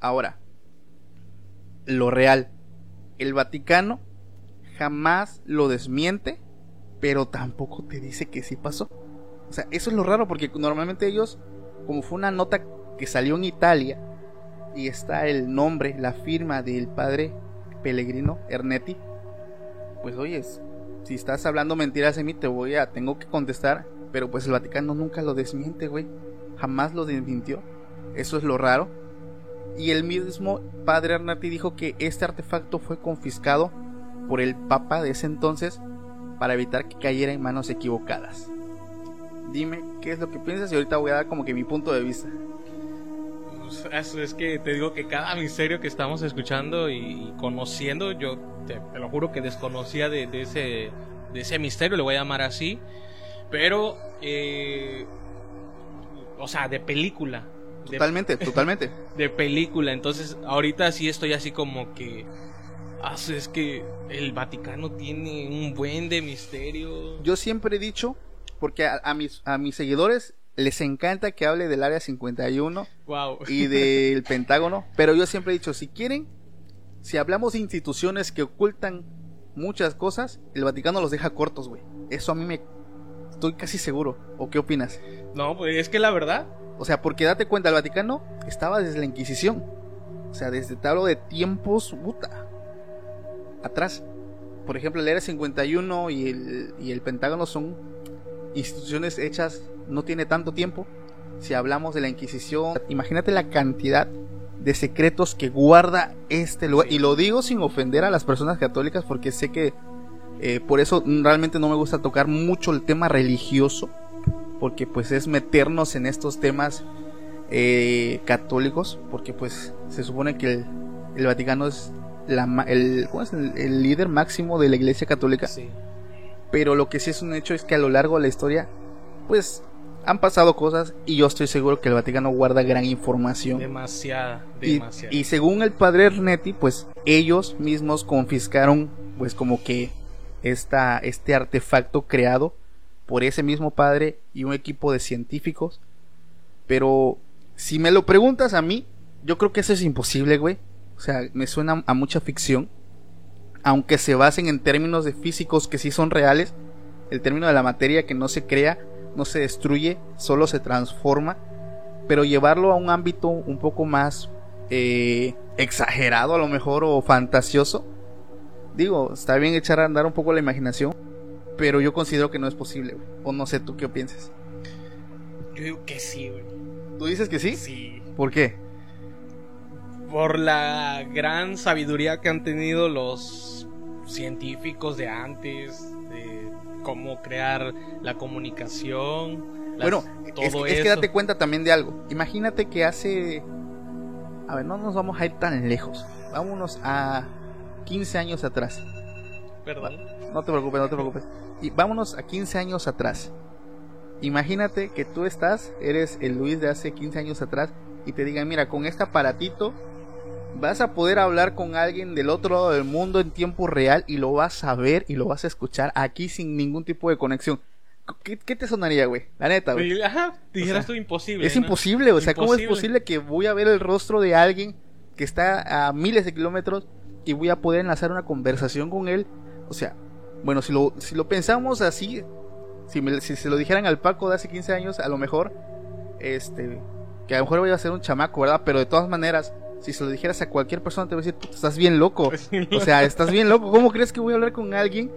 Ahora, lo real. El Vaticano jamás lo desmiente, pero tampoco te dice que sí pasó. O sea, eso es lo raro porque normalmente ellos, como fue una nota que salió en Italia y está el nombre, la firma del padre Pellegrino Ernetti, pues oyes, si estás hablando mentiras en mí te voy a, tengo que contestar, pero pues el Vaticano nunca lo desmiente, güey, jamás lo desmintió. Eso es lo raro. Y el mismo padre Arnati dijo que este artefacto fue confiscado por el Papa de ese entonces para evitar que cayera en manos equivocadas. Dime qué es lo que piensas y ahorita voy a dar como que mi punto de vista. Pues, es que te digo que cada misterio que estamos escuchando y conociendo, yo te, lo juro que desconocía de, de ese, de ese misterio, le voy a llamar así. Pero, eh, o sea, de película. De- Totalmente, totalmente. de película. Entonces, ahorita sí estoy así como que. ah, es que el Vaticano tiene un buen de misterio. Yo siempre he dicho, porque a, a mis, a mis seguidores les encanta que hable del Área 51 Wow. y del Pentágono, pero yo siempre he dicho, si quieren, si hablamos de instituciones que ocultan muchas cosas, el Vaticano los deja cortos, güey. Eso a mí me... Estoy casi seguro. ¿O qué opinas? No, pues es que la verdad. O sea, porque date cuenta, el Vaticano estaba desde la Inquisición. O sea, desde te hablo de tiempos, puta. Atrás. Por ejemplo, el Área 51 y el, y el Pentágono son instituciones hechas no tiene tanto tiempo. Si hablamos de la Inquisición, imagínate la cantidad de secretos que guarda este lugar. Sí. Y lo digo sin ofender a las personas católicas porque sé que eh, por eso realmente no me gusta tocar mucho el tema religioso. Porque pues es meternos en estos temas eh, católicos. Porque pues se supone que el, el Vaticano es, la, el, ¿cómo es? El- el líder máximo de la Iglesia Católica. Sí. Pero lo que sí es un hecho es que a lo largo de la historia, pues han pasado cosas y yo estoy seguro que el Vaticano guarda gran información. Demasiada, Y, demasiada. y según el padre Ernetti, pues ellos mismos confiscaron, pues como que esta, este artefacto creado por ese mismo padre y un equipo de científicos. Pero si me lo preguntas a mí, yo creo que eso es imposible, güey. O sea, me suena a mucha ficción. Aunque se basen en términos de físicos que sí son reales. El término de la materia que no se crea, no se destruye, solo se transforma. Pero llevarlo a un ámbito un poco más eh, exagerado a lo mejor o fantasioso. Digo, está bien echar a andar un poco la imaginación. Pero yo considero que no es posible. güey. O no sé tú qué piensas. Yo digo que sí, güey. ¿Tú dices que sí? Sí. ¿Por qué? Por la gran sabiduría que han tenido los científicos de antes, de cómo crear la comunicación. las- bueno, es, todo es que date cuenta también de algo. Imagínate que hace... A ver, no nos vamos a ir tan lejos. Vámonos a 15 años atrás. Perdón. No te preocupes, no te preocupes. Y vámonos a 15 años atrás. Imagínate que tú estás, eres el Luis de hace 15 años atrás y te digan, mira, con este aparatito vas a poder hablar con alguien del otro lado del mundo en tiempo real y lo vas a ver y lo vas a escuchar aquí sin ningún tipo de conexión. ¿Qué, qué te sonaría, güey? La neta, güey. Ajá, dijeras O sea, tú imposible. Es ¿no? imposible, o sea, ¿cómo es posible que voy a ver el rostro de alguien que está a miles de kilómetros y voy a poder enlazar una conversación con él? O sea, bueno, si lo, si lo pensamos así, si, me- si se lo dijeran al Paco de hace 15 años, a lo mejor, este, que a lo mejor voy a ser un chamaco, ¿verdad? Pero de todas maneras, si se lo dijeras a cualquier persona, te va a decir, "Puta, estás bien loco. O sea, estás bien loco. ¿Cómo crees que voy a hablar con alguien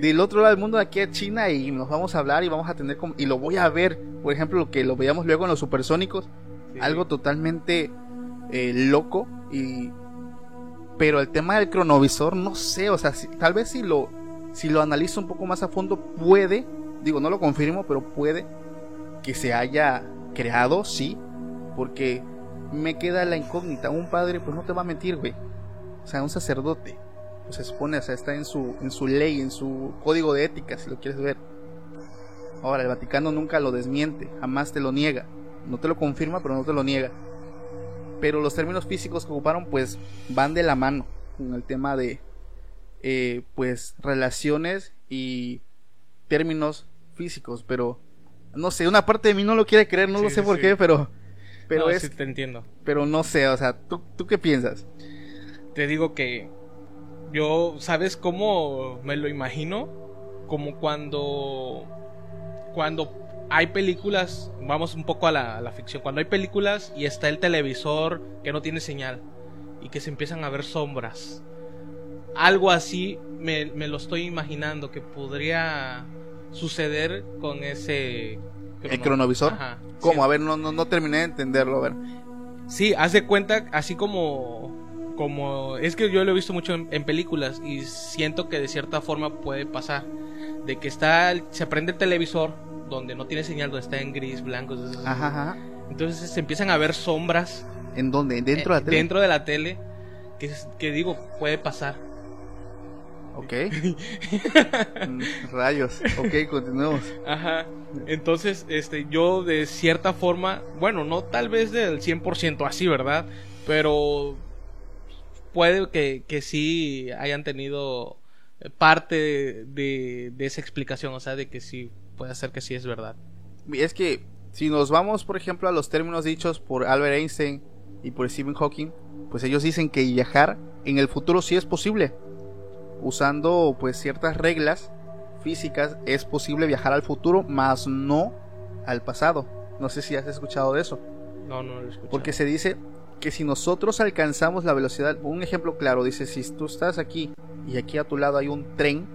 del otro lado del mundo, de aquí a China, y nos vamos a hablar y vamos a tener como, y lo voy a ver, por ejemplo, lo que lo veíamos luego en los supersónicos, Sí. algo totalmente eh, loco y pero el tema del cronovisor no sé o sea si- tal vez si lo si lo analizo un poco más a fondo puede digo no lo confirmo pero puede que se haya creado sí porque me queda la incógnita. Un padre pues no te va a mentir güey. O sea un sacerdote pues se supone o sea está en su en su ley en su código de ética si lo quieres ver. Ahora el Vaticano nunca lo desmiente jamás te lo niega. No te lo confirma pero no te lo niega pero los términos físicos que ocuparon pues van de la mano con el tema de eh, pues relaciones y términos físicos pero no sé una parte de mí no lo quiere creer no Sí, lo sé sí, por sí. qué pero pero No, es te entiendo. pero no sé o sea tú tú qué piensas Te digo que yo, ¿sabes cómo me lo imagino? Como cuando cuando hay películas, vamos un poco a la, a la ficción, cuando hay películas y está el televisor que no tiene señal y que se empiezan a ver sombras. Algo así me, me lo estoy imaginando que podría suceder con ese... el cronovisor Ajá, cómo sí. a ver no no no terminé de entenderlo a ver Sí, haz de cuenta, así como. como es que yo lo he visto mucho en, en películas y siento que de cierta forma puede pasar. De que está. se prende el televisor donde no tiene señal, donde está en gris, blanco. entonces- ajá, ajá. Entonces se empiezan a ver sombras en dónde dentro de eh, la tele dentro de la tele. Que, digo, puede pasar. ok Mm, rayos ok continuemos Ajá. Entonces, este, yo de cierta forma, bueno, no tal vez del 100% así, ¿verdad? Pero puede que, que sí hayan tenido parte de, de esa explicación, o sea, de que sí, puede ser que sí es verdad. Es que si nos vamos, por ejemplo, a los términos dichos por Albert Einstein y por Stephen Hawking, pues ellos dicen que viajar en el futuro sí es posible. Usando pues ciertas reglas físicas es posible viajar al futuro, más no al pasado. No sé si has escuchado de eso. No, no lo escuché. Porque se dice que si nosotros alcanzamos la velocidad, un ejemplo claro, dice, si tú estás aquí y aquí a tu lado hay un tren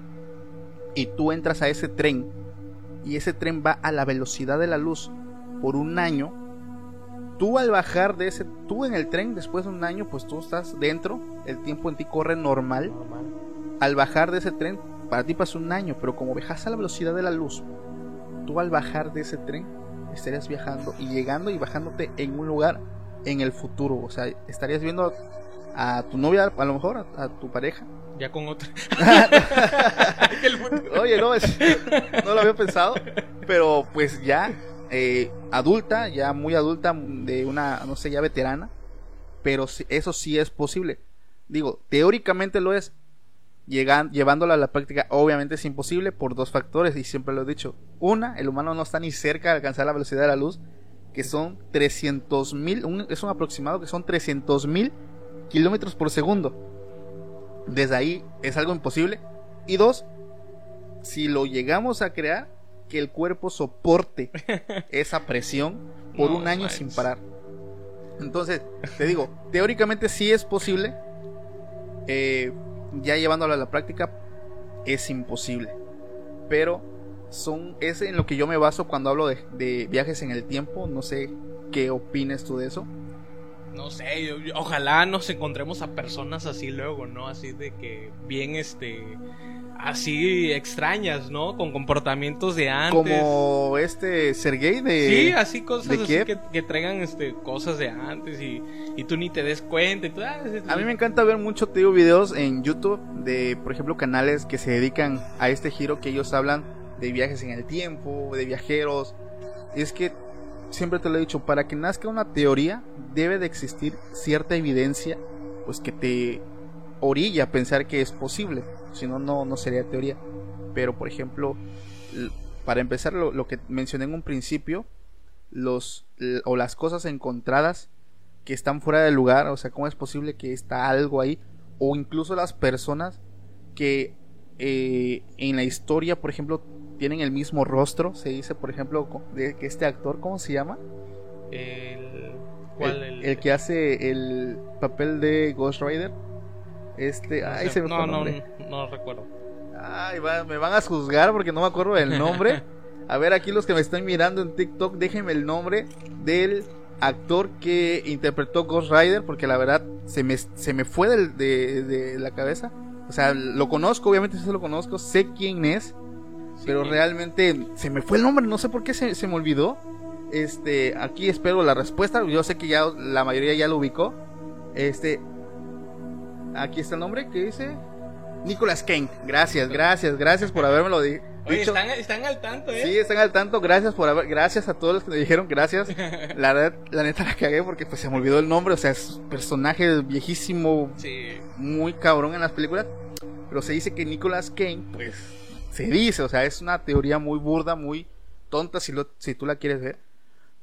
y tú entras a ese tren y ese tren va a la velocidad de la luz por un año, tú al bajar de ese, tú en el tren después de un año, pues tú estás dentro, el tiempo en ti corre normal, Normal. al bajar de ese tren, para ti pasa un año, pero como viajas a la velocidad de la luz, tú al bajar de ese tren estarías viajando y llegando y bajándote en un lugar en el futuro. O sea, estarías viendo a, a tu novia, a lo mejor, a, a tu pareja. Ya con otra. Oye, no, es- no lo había pensado, pero pues ya eh, adulta, ya muy adulta, de una, no sé, ya veterana, pero eso sí es posible. Digo, teóricamente lo es. Llegan, llevándola a la práctica, obviamente es imposible por dos factores, y siempre lo he dicho. Una, el humano no está ni cerca de alcanzar la velocidad de la luz, que son 300 mil, es un aproximado que son 300 mil kilómetros por segundo. Desde ahí es algo imposible. Y dos, si lo llegamos a crear, que el cuerpo soporte esa presión por No un año manches. sin parar. Entonces, te digo, teóricamente sí es posible. eh, ya llevándolo a la práctica, es imposible. Pero son, es en lo que yo me baso cuando hablo de, de viajes en el tiempo. No sé qué opines tú de eso. No sé, yo- yo- ojalá nos encontremos a personas así luego, ¿no? Así de que bien, este, así extrañas, ¿no? Con comportamientos de antes. Como este Sergey de... Sí, así cosas de así que, que traigan este, cosas de antes y, y tú ni te des cuenta. y tú, ah, es- A mí me encanta ver mucho, te digo, videos en YouTube de, por ejemplo, canales que se dedican a este giro que ellos hablan de viajes en el tiempo, de viajeros. Y es que, siempre te lo he dicho, para que nazca una teoría debe de existir cierta evidencia, pues que te orilla a pensar que es posible. Si no, no, no sería teoría. Pero, por ejemplo, para empezar, lo, lo que mencioné en un principio, los, o las cosas encontradas que están fuera del lugar, o sea, cómo es posible que está algo ahí, o incluso las personas que eh, en la historia, por ejemplo, tienen el mismo rostro, se dice, por ejemplo, de que este actor, ¿cómo se llama? El, ¿cuál? El, el que hace el papel de Ghost Rider. Este, no ay, sé, se me no, no, no recuerdo. Ay, va- me van a juzgar porque no me acuerdo del nombre. A ver, aquí los que me están mirando en TikTok, déjenme el nombre del actor que interpretó Ghost Rider, porque la verdad se me, se me fue del- de, de la cabeza. O sea, lo conozco, obviamente sí lo conozco, sé quién es, pero realmente se me fue el nombre, no sé por qué se, se me olvidó. Este, aquí espero la respuesta, yo sé que ya la mayoría ya lo ubicó. Este, aquí está el nombre, ¿qué dice? Nicolas Kane. Gracias, gracias, gracias por habérmelo di- Oye, dicho. están, están al tanto, ¿eh? Sí, están al tanto, gracias por haber, gracias a todos los que me dijeron gracias. La verdad, la neta la cagué porque pues se me olvidó el nombre, o sea, es un personaje viejísimo, Sí. muy cabrón en las películas. Pero se dice que Nicolas Kane, pues, se dice, o sea, es una teoría muy burda, muy tonta si, lo, si tú la quieres ver.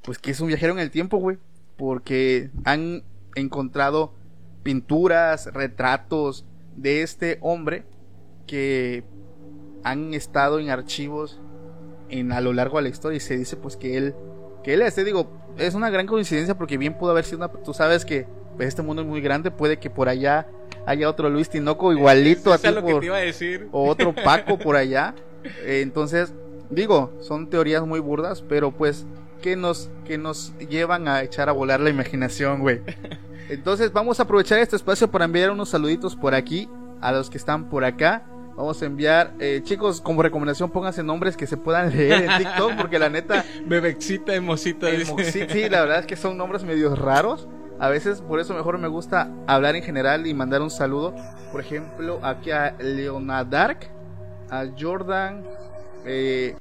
Pues que es un viajero en el tiempo, güey. Porque han encontrado pinturas, retratos de este hombre que han estado en archivos en a lo largo de la historia y se dice pues que él que él es, te digo, es una gran coincidencia porque bien pudo haber sido una tú sabes que este mundo es muy grande, puede que por allá haya otro Luis Tinoco igualito a Eso ti es lo que por- te iba a decir. o otro Paco por allá. Eh, entonces, digo, son teorías muy burdas, pero pues que nos que nos llevan a echar a volar la imaginación, güey. Entonces, vamos a aprovechar este espacio para enviar unos saluditos por aquí a los que están por acá. Vamos a enviar, eh, chicos, como recomendación pónganse nombres que se puedan leer en TikTok, porque la neta, Bebexita, emosita. Moxit, sí, la verdad es que son nombres medio raros. A veces por eso mejor me gusta hablar en general y mandar un saludo. Por ejemplo, aquí a Leonadark, a Jordan, eh,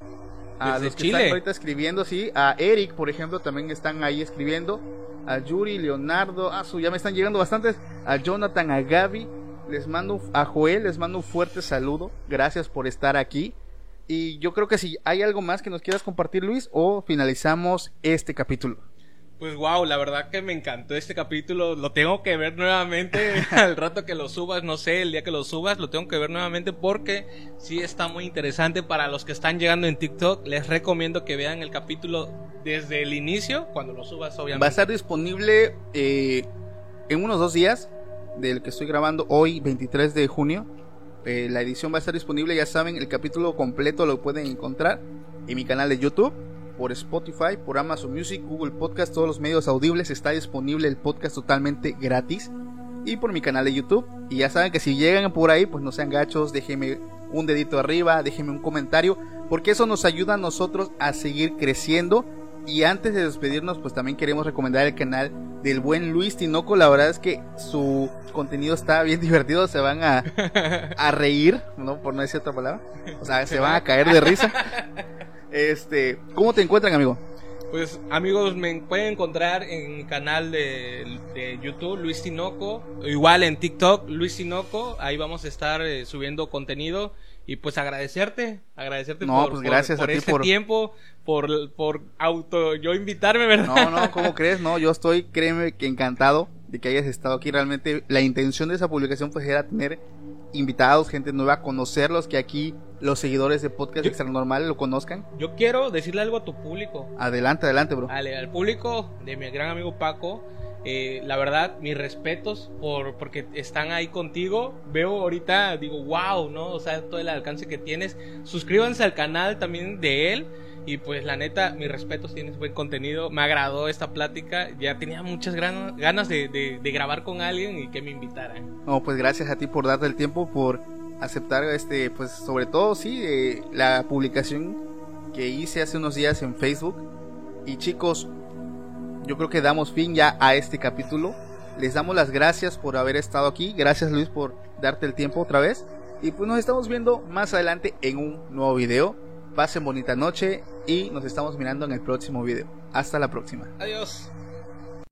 a Desde los que Chile. están ahorita escribiendo, sí, a Eric, por ejemplo, también están ahí escribiendo. A Yuri, Leonardo, a su, ya me están llegando bastantes. A Jonathan, a Gaby, les mando, a Joel, les mando un fuerte saludo. Gracias por estar aquí. Y yo creo que si hay algo más que nos quieras compartir, Luis, o finalizamos este capítulo. Pues wow, la verdad que me encantó este capítulo. Lo tengo que ver nuevamente al rato que lo subas, no sé, el día que lo subas, lo tengo que ver nuevamente porque sí está muy interesante para los que están llegando en TikTok. Les recomiendo que vean el capítulo desde el inicio, cuando lo subas, obviamente. Va a estar disponible eh, en unos dos días del que estoy grabando hoy, 23 de junio. Eh, la edición va a estar disponible, ya saben, el capítulo completo lo pueden encontrar en mi canal de YouTube, por Spotify, por Amazon Music, Google Podcast, todos los medios audibles. Está disponible el podcast totalmente gratis. Y por mi canal de YouTube. Y ya saben que si llegan por ahí, pues no sean gachos, déjenme un dedito arriba, déjenme un comentario, porque eso nos ayuda a nosotros a seguir creciendo. Y antes de despedirnos, pues también queremos recomendar el canal del buen Luis Tinoco. La verdad es que su contenido está bien divertido, se van a, a reír, ¿no? Por no decir otra palabra. O sea, se van a caer de risa. Este, ¿cómo te encuentran, amigo? Pues amigos, me pueden encontrar en mi canal de, de YouTube, Luis Tinoco, igual en TikTok, Luis Tinoco, ahí vamos a estar eh, subiendo contenido y pues agradecerte, agradecerte No, por, pues, gracias por a ti este por- tiempo, por, por auto yo invitarme, ¿verdad? No, no, ¿cómo crees? No, yo estoy, créeme que encantado de que hayas estado aquí. Realmente la intención de esa publicación pues era tener invitados, gente nueva, conocerlos, que aquí los seguidores de Podcast Extra Normal lo conozcan. Yo quiero decirle algo a tu público, Adelante, adelante, bro. al, al público de mi gran amigo Paco. eh, la verdad, mis respetos por porque están ahí contigo. Veo ahorita, digo, wow, ¿no? O sea, todo el alcance que tienes. Suscríbanse al canal también de él. Y pues la neta, mis respetos, tienes buen contenido. Me agradó esta plática. Ya tenía muchas ganas de grabar con alguien y que me invitaran. No, pues gracias a ti por darte el tiempo, por aceptar este, pues sobre todo, sí, eh, la publicación que hice hace unos días en Facebook. Y chicos, yo creo que damos fin ya a este capítulo. Les damos las gracias por haber estado aquí. Gracias Luis por darte el tiempo otra vez. Y pues nos estamos viendo más adelante en un nuevo video. Pasen bonita noche y nos estamos mirando en el próximo video. Hasta la próxima. Adiós.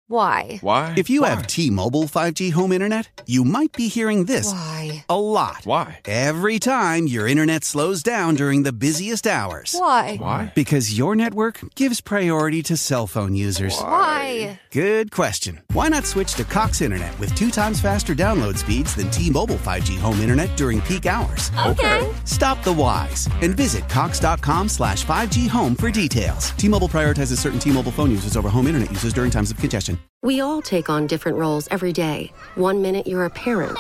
Why? Why? If you Why? have T-Mobile 5G home internet, you might be hearing this Why? a lot. Why? Every time your internet slows down during the busiest hours. Why? Why? Because your network gives priority to cell phone users. Why? Good question. Why not switch to Cox Internet with two times faster download speeds than T-Mobile 5G home internet during peak hours? Okay. Stop the whys and visit cox.com slash 5G home for details. T-Mobile prioritizes certain T-Mobile phone users over home internet users during times of congestion. We all take on different roles every day. One minute you're a parent,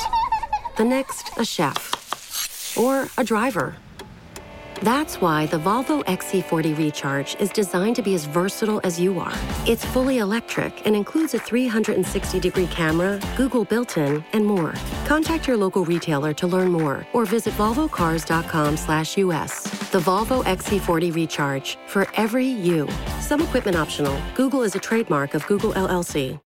the next, a chef, or a driver. That's why the Volvo XC40 Recharge is designed to be as versatile as you are. It's fully electric and includes a 360 degree camera, Google built in, and more. Contact your local retailer to learn more or visit volvocars.com/us. The Volvo XC40 Recharge for every you. Some equipment optional. Google is a trademark of Google LLC.